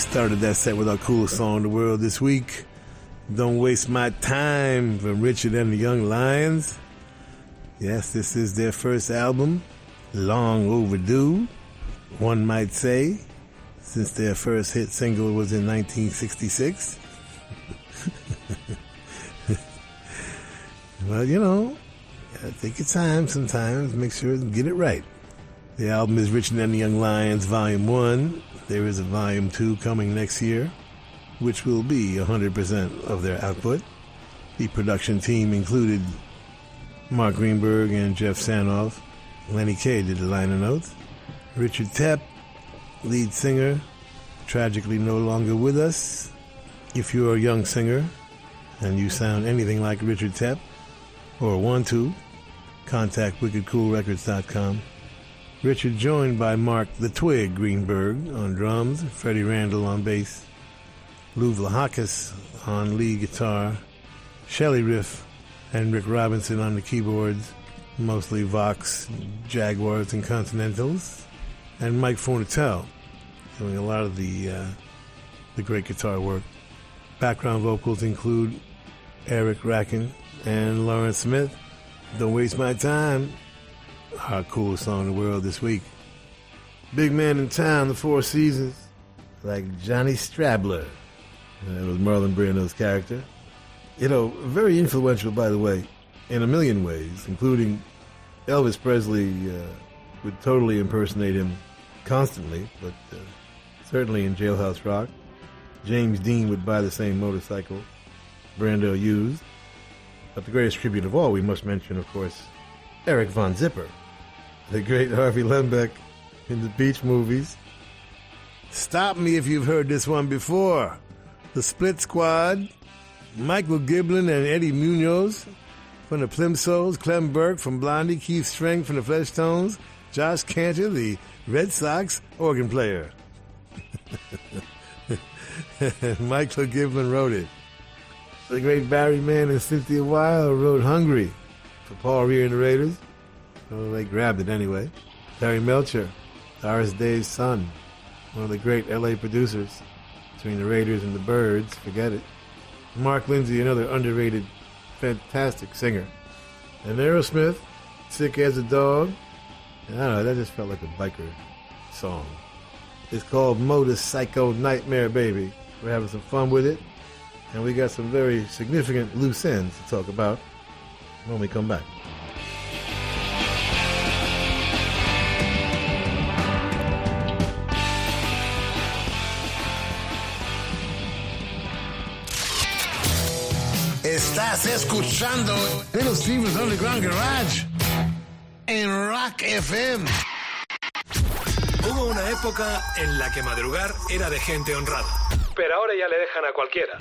Started that set with our coolest song in the world this week. Don't Waste My Time from Richard and the Young Lions. Yes, this is their first album, long overdue, one might say, since their first hit single was in 1966. well, you know, take your time sometimes, make sure to get it right. The album is Richard and the Young Lions Volume 1. There is a Volume 2 coming next year, which will be 100% of their output. The production team included Mark Greenberg and Jeff Sanoff. Lenny Kaye did the liner notes. Richard Tepp, lead singer, tragically no longer with us. If you're a young singer and you sound anything like Richard Tepp or want to, contact wickedcoolrecords.com. Richard joined by Mark the Twig Greenberg on drums, Freddie Randall on bass, Lou Vlahakis on lead guitar, Shelly Riff, and Rick Robinson on the keyboards, mostly Vox, Jaguars, and Continentals, and Mike Fornatale doing a lot of the uh, the great guitar work. Background vocals include Eric Racken and Lawrence Smith. Don't waste my time. Our coolest song in the world this week. Big man in town, the Four Seasons, like Johnny Strabler. That was Marlon Brando's character. You know, very influential, by the way, in a million ways, including Elvis Presley uh, would totally impersonate him constantly, but uh, certainly in Jailhouse Rock. James Dean would buy the same motorcycle Brando used. But the greatest tribute of all, we must mention, of course, Eric Von Zipper, the great Harvey Lembeck in the Beach movies. Stop me if you've heard this one before. The Split Squad, Michael Giblin and Eddie Munoz from the Plimsouls, Clem Burke from Blondie, Keith Streng from the Fleshtones, Josh Kantor, the Red Sox organ player. Michael Giblin wrote it. The great Barry Mann and Cynthia Weil wrote Hungry for Paul Revere and the Raiders. Well, they grabbed it anyway. Terry Melcher, Doris Day's son, one of the great LA producers between the Raiders and the Byrds, forget it. Mark Lindsay, another underrated, fantastic singer. And Aerosmith, Sick as a Dog. I don't know, that just felt like a biker song. It's called Motorcycle Nightmare Baby. We're having some fun with it. And we got some very significant loose ends to talk about when we come back. Estás escuchando Little Steven's Underground Garage en Rock FM. Hubo una época en la que madrugar era de gente honrada. Pero ahora ya le dejan a cualquiera.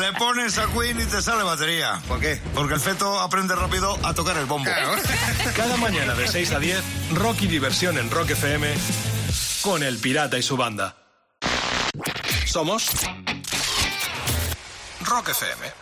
Le pones a Queen y te sale batería. ¿Por qué? Porque el feto aprende rápido a tocar el bombo. Cada mañana de 6 a 10, rock y diversión en Rock FM con El Pirata y su banda. Somos Rock FM.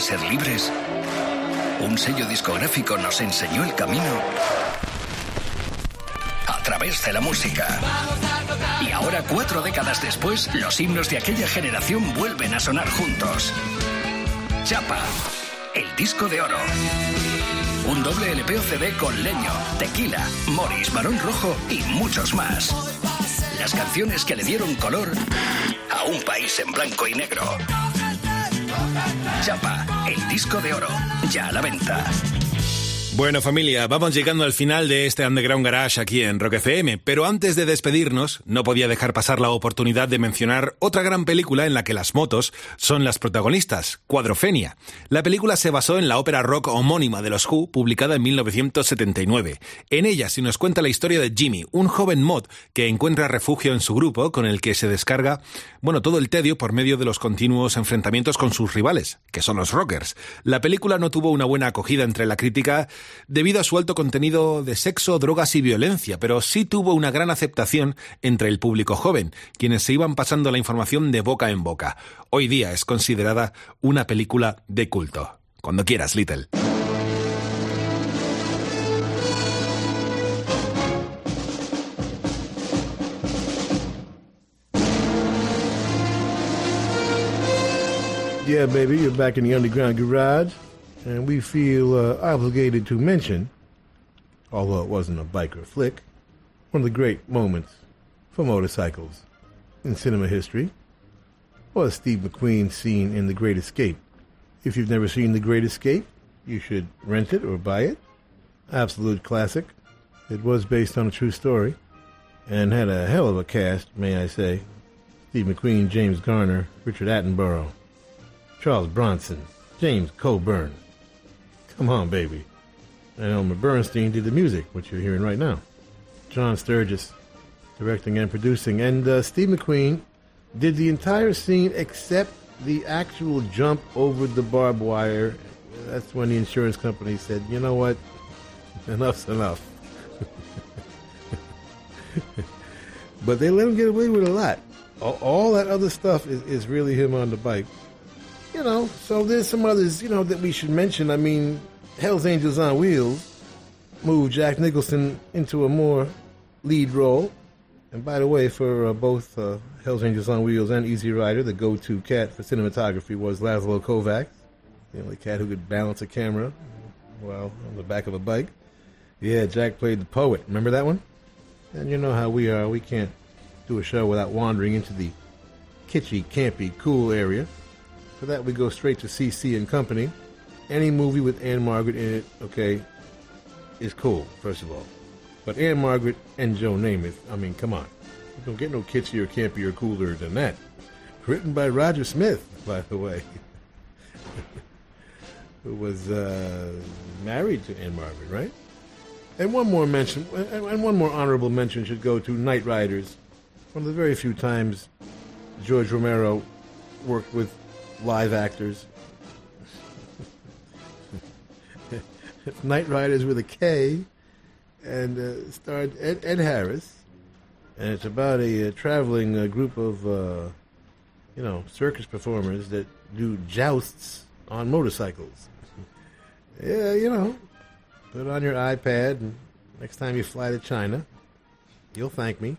ser libres, un sello discográfico nos enseñó el camino a través de la música. Y ahora, cuatro décadas después, los himnos de aquella generación vuelven a sonar juntos. Chapa, el disco de oro. Un doble LP o CD con Leño, Tequila, Morris, Barón Rojo y muchos más. Las canciones que le dieron color a un país en blanco y negro. Chapa, el disco de oro, ya a la venta. Bueno familia, vamos llegando al final de este Underground Garage aquí en Rock FM, pero antes de despedirnos no podía dejar pasar la oportunidad de mencionar otra gran película en la que las motos son las protagonistas, Cuadrofenia. La película se basó en la ópera rock homónima de los Who, publicada en 1979. En ella se nos cuenta la historia de Jimmy, un joven mod que encuentra refugio en su grupo con el que se descarga, bueno, todo el tedio por medio de los continuos enfrentamientos con sus rivales, que son los rockers. La película no tuvo una buena acogida entre la crítica debido a su alto contenido de sexo, drogas y violencia, pero sí tuvo una gran aceptación entre el público joven, quienes se iban pasando la información de boca en boca. Hoy día es considerada una película de culto. Cuando quieras, Little. Yeah, baby, you're back in the underground garage, and we feel uh, obligated to mention, although it wasn't a biker flick, one of the great moments for motorcycles in cinema history was Steve McQueen's scene in The Great Escape. If you've never seen The Great Escape, you should rent it or buy it. Absolute classic. It was based on a true story and had a hell of a cast, may I say. Steve McQueen, James Garner, Richard Attenborough, Charles Bronson, James Coburn. Come on, baby. And Elmer Bernstein did the music, which you're hearing right now. John Sturges directing and producing. And uh, Steve McQueen did the entire scene except the actual jump over the barbed wire. That's when the insurance company said, you know what? Enough's enough. but they let him get away with a lot. All, that other stuff is, is really him on the bike. You know, so there's some others, you know, that we should mention. I mean, Hell's Angels on Wheels moved Jack Nicholson into a more lead role. And by the way, for uh, both uh, Hell's Angels on Wheels and Easy Rider, the go-to cat for cinematography was Laszlo Kovacs, the only cat who could balance a camera while on the back of a bike. Yeah, Jack played the poet. Remember that one? And you know how we are. We can't do a show without wandering into the kitschy, campy, cool area. For that, we go straight to CC and Company. Any movie with Ann-Margret in it, okay, is cool, first of all. But Ann-Margret and Joe Namath, I mean, come on. You don't get no kitschier, campier, cooler than that. Written by Roger Smith, by the way, who was uh, married to Ann-Margret, right? And one more mention, and one more honorable mention should go to Knightriders. One of the very few times George Romero worked with live actors. Knightriders with a K, and uh, starred Ed, Ed Harris. And it's about a, uh traveling uh, group of, uh, you know, circus performers that do jousts on motorcycles. yeah, you know, put it on your iPad, and next time you fly to China, you'll thank me.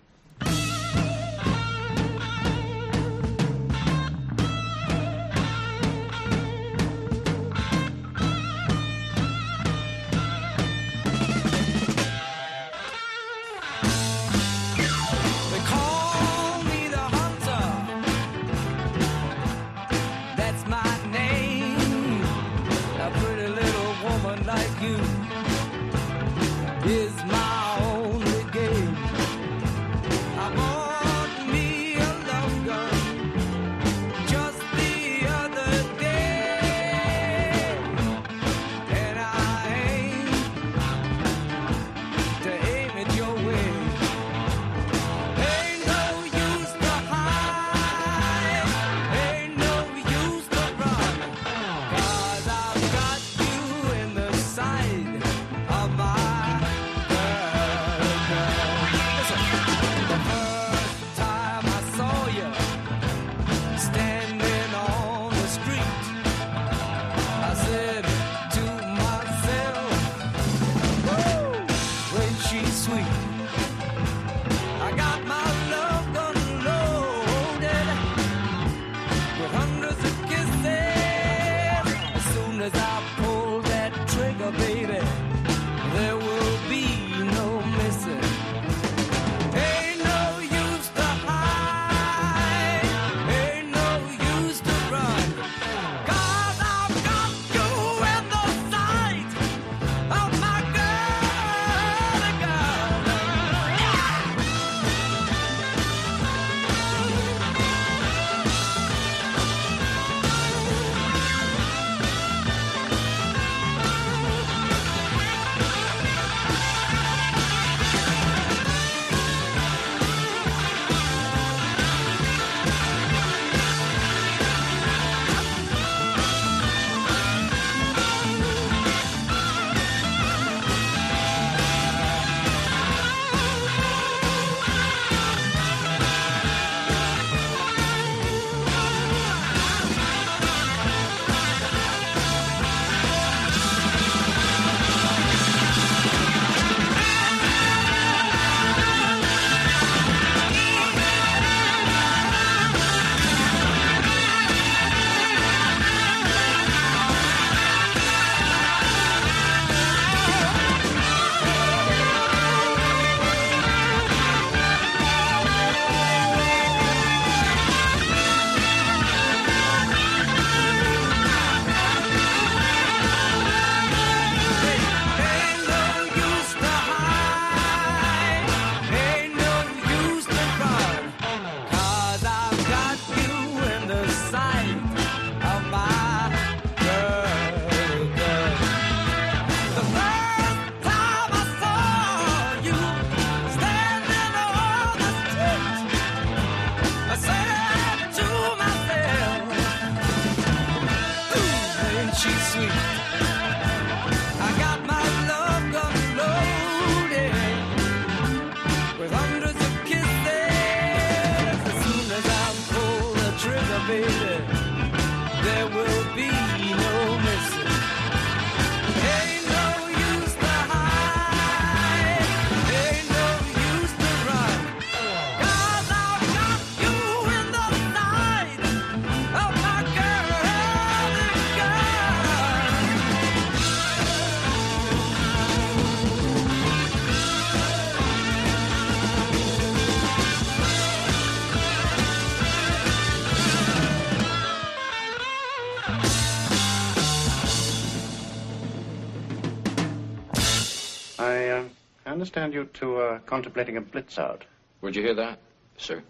Understand you two are uh, contemplating a blitz out. Where'd you hear that, sir?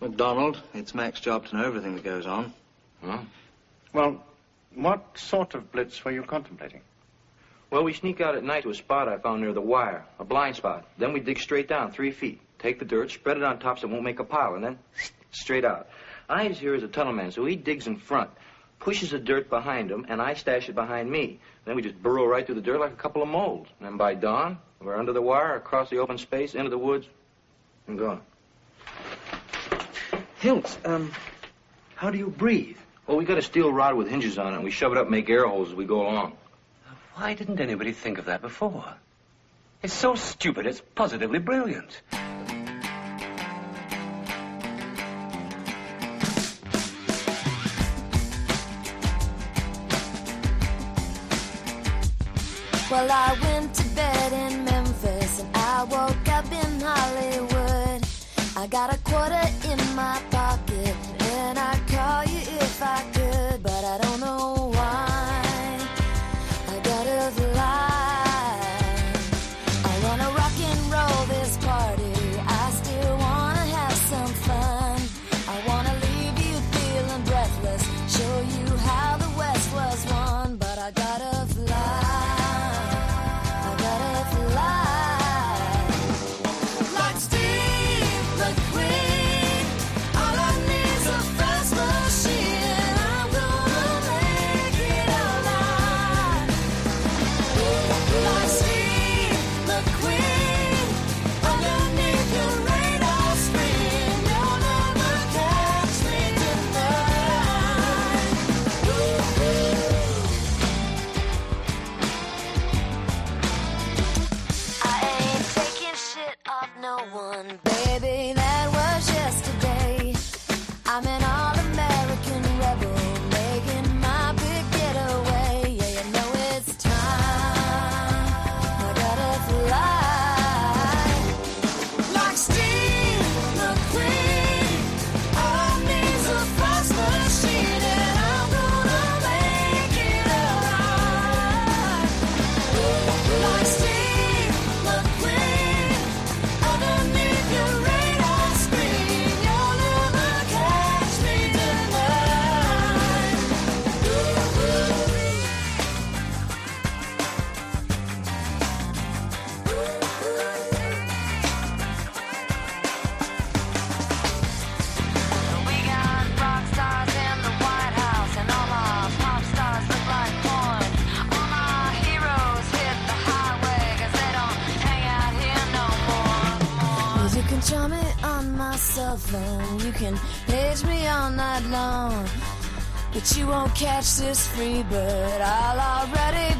McDonald, it's Mac's job to know everything that goes on. Huh? Well, what sort of blitz were you contemplating? Well, we sneak out at night to a spot I found near the wire, a blind spot. Then we dig straight down three feet, take the dirt, spread it on top so it won't make a pile, and then straight out. Ives here is a tunnel man, so he digs in front, pushes the dirt behind him, and I stash it behind me. Then we just burrow right through the dirt like a couple of moles. And then by dawn, we're under the wire, across the open space, into the woods, and gone. Hilts, um, how do you breathe? Well, we got a steel rod with hinges on it, and we shove it up and make air holes as we go along. Why didn't anybody think of that before? It's so stupid, it's positively brilliant. Well, I went you can page me all night long. But you won't catch this free bird, I'll already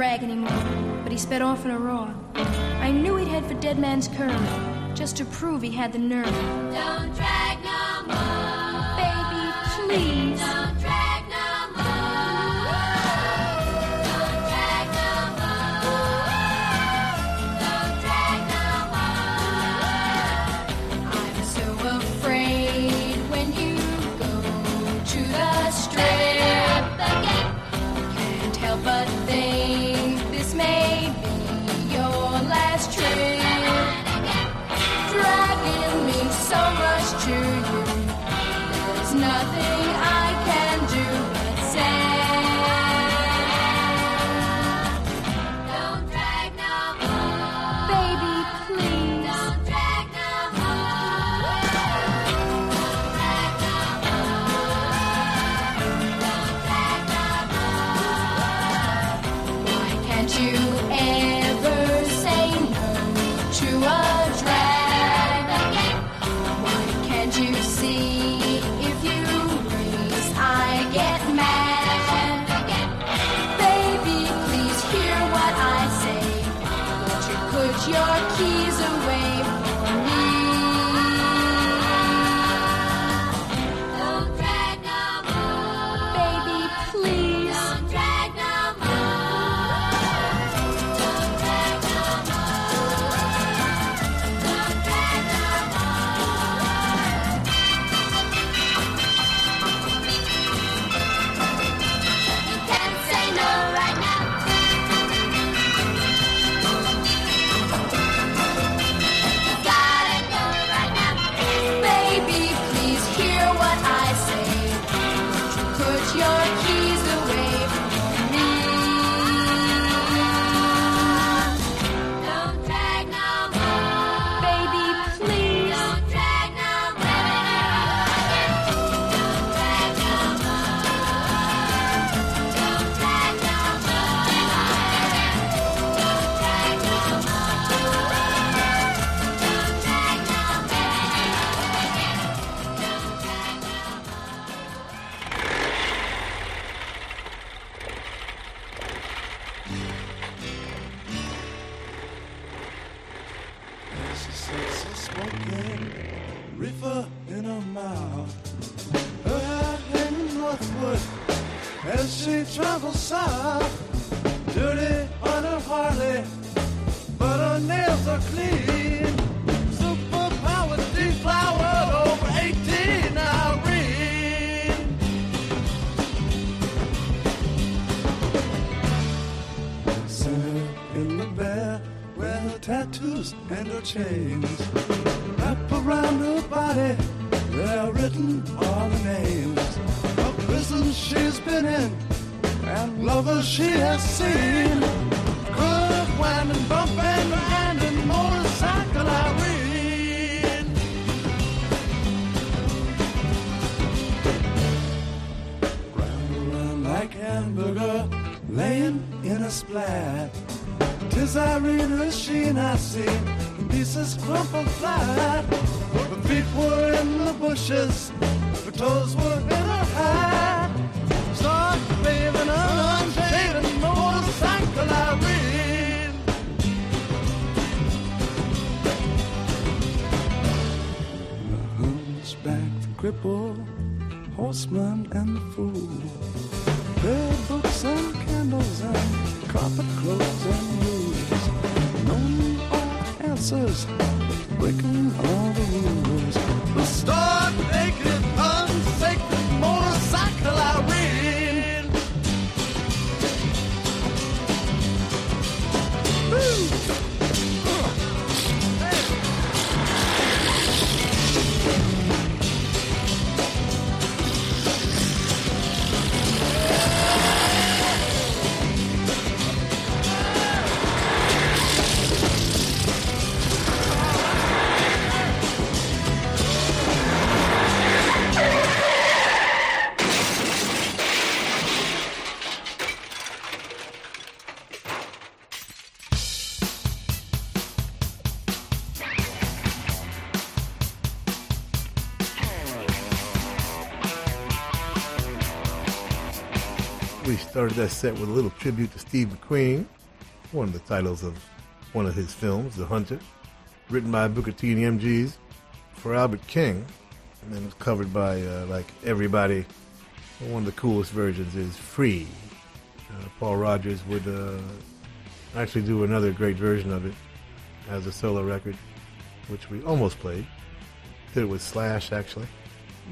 drag anymore, but he sped off in a roar. I knew he'd head for Dead Man's Curve, just to prove he had the nerve. Don't started that set with a little tribute to Steve McQueen, one of the titles of one of his films, The Hunter, written by Booker T and the MGs for Albert King, and then it was covered by uh, like everybody. One of the coolest versions is Free. Uh, Paul Rodgers would uh, actually do another great version of it as a solo record, which we almost played. Did it with Slash actually,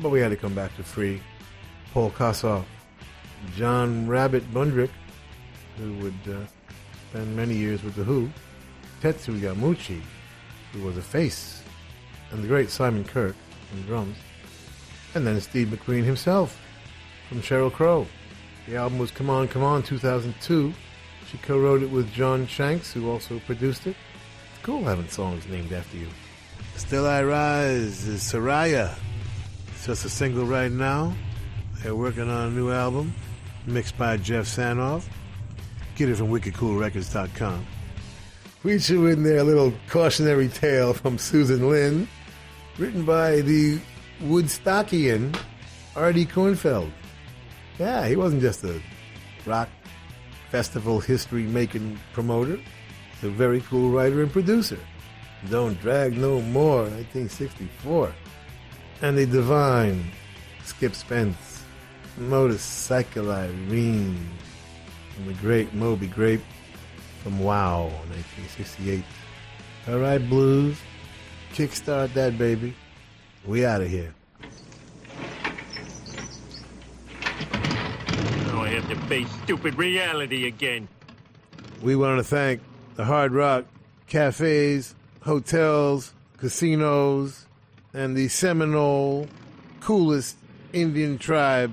but we had to come back to Free. Paul Kossoff, John Rabbit Bundrick, who would uh, spend many years with The Who, Tetsu Yamauchi, who was a face, and the great Simon Kirke on drums, and then Steve McQueen himself from Sheryl Crow. The album was Come On, Come On 2002. She co wrote it with John Shanks, who also produced it. It's cool having songs named after you. Still I Rise is Soraya. It's just a single right now. They're working on a new album, mixed by Geoff Sanoff. Get it from wickedcoolrecords.com. We threw in there a little cautionary tale from Susan Lynn, written by the Woodstockian Artie Kornfeld. Yeah, he wasn't just a rock festival history making promoter, he's a very cool writer and producer. Don't Drag No More, 1964. And the divine Skip Spence, Motorcycle Irene, and the great Moby Grape from Wow, 1968. All right, Blues, kickstart that baby. We out of here. Now I have to face stupid reality again. We want to thank the Hard Rock cafes, hotels, casinos, and the Seminole coolest Indian tribe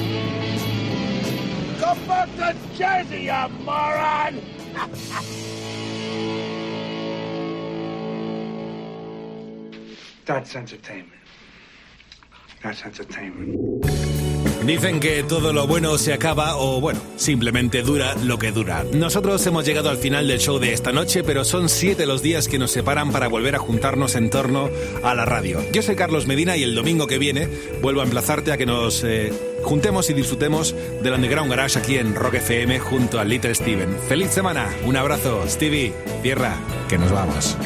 Go back to Jersey, you moron! That's entertainment. That's entertainment. Dicen que todo lo bueno se acaba o bueno, simplemente dura lo que dura. Nosotros hemos llegado al final del show de esta noche, pero son siete los días que nos separan para volver a juntarnos en torno a la radio. Yo soy Carlos Medina y el domingo que viene vuelvo a emplazarte a que nos eh, juntemos y disfrutemos del Underground Garage aquí en Rock FM junto a Little Steven. Feliz semana, un abrazo, Stevie, tierra, que nos vamos.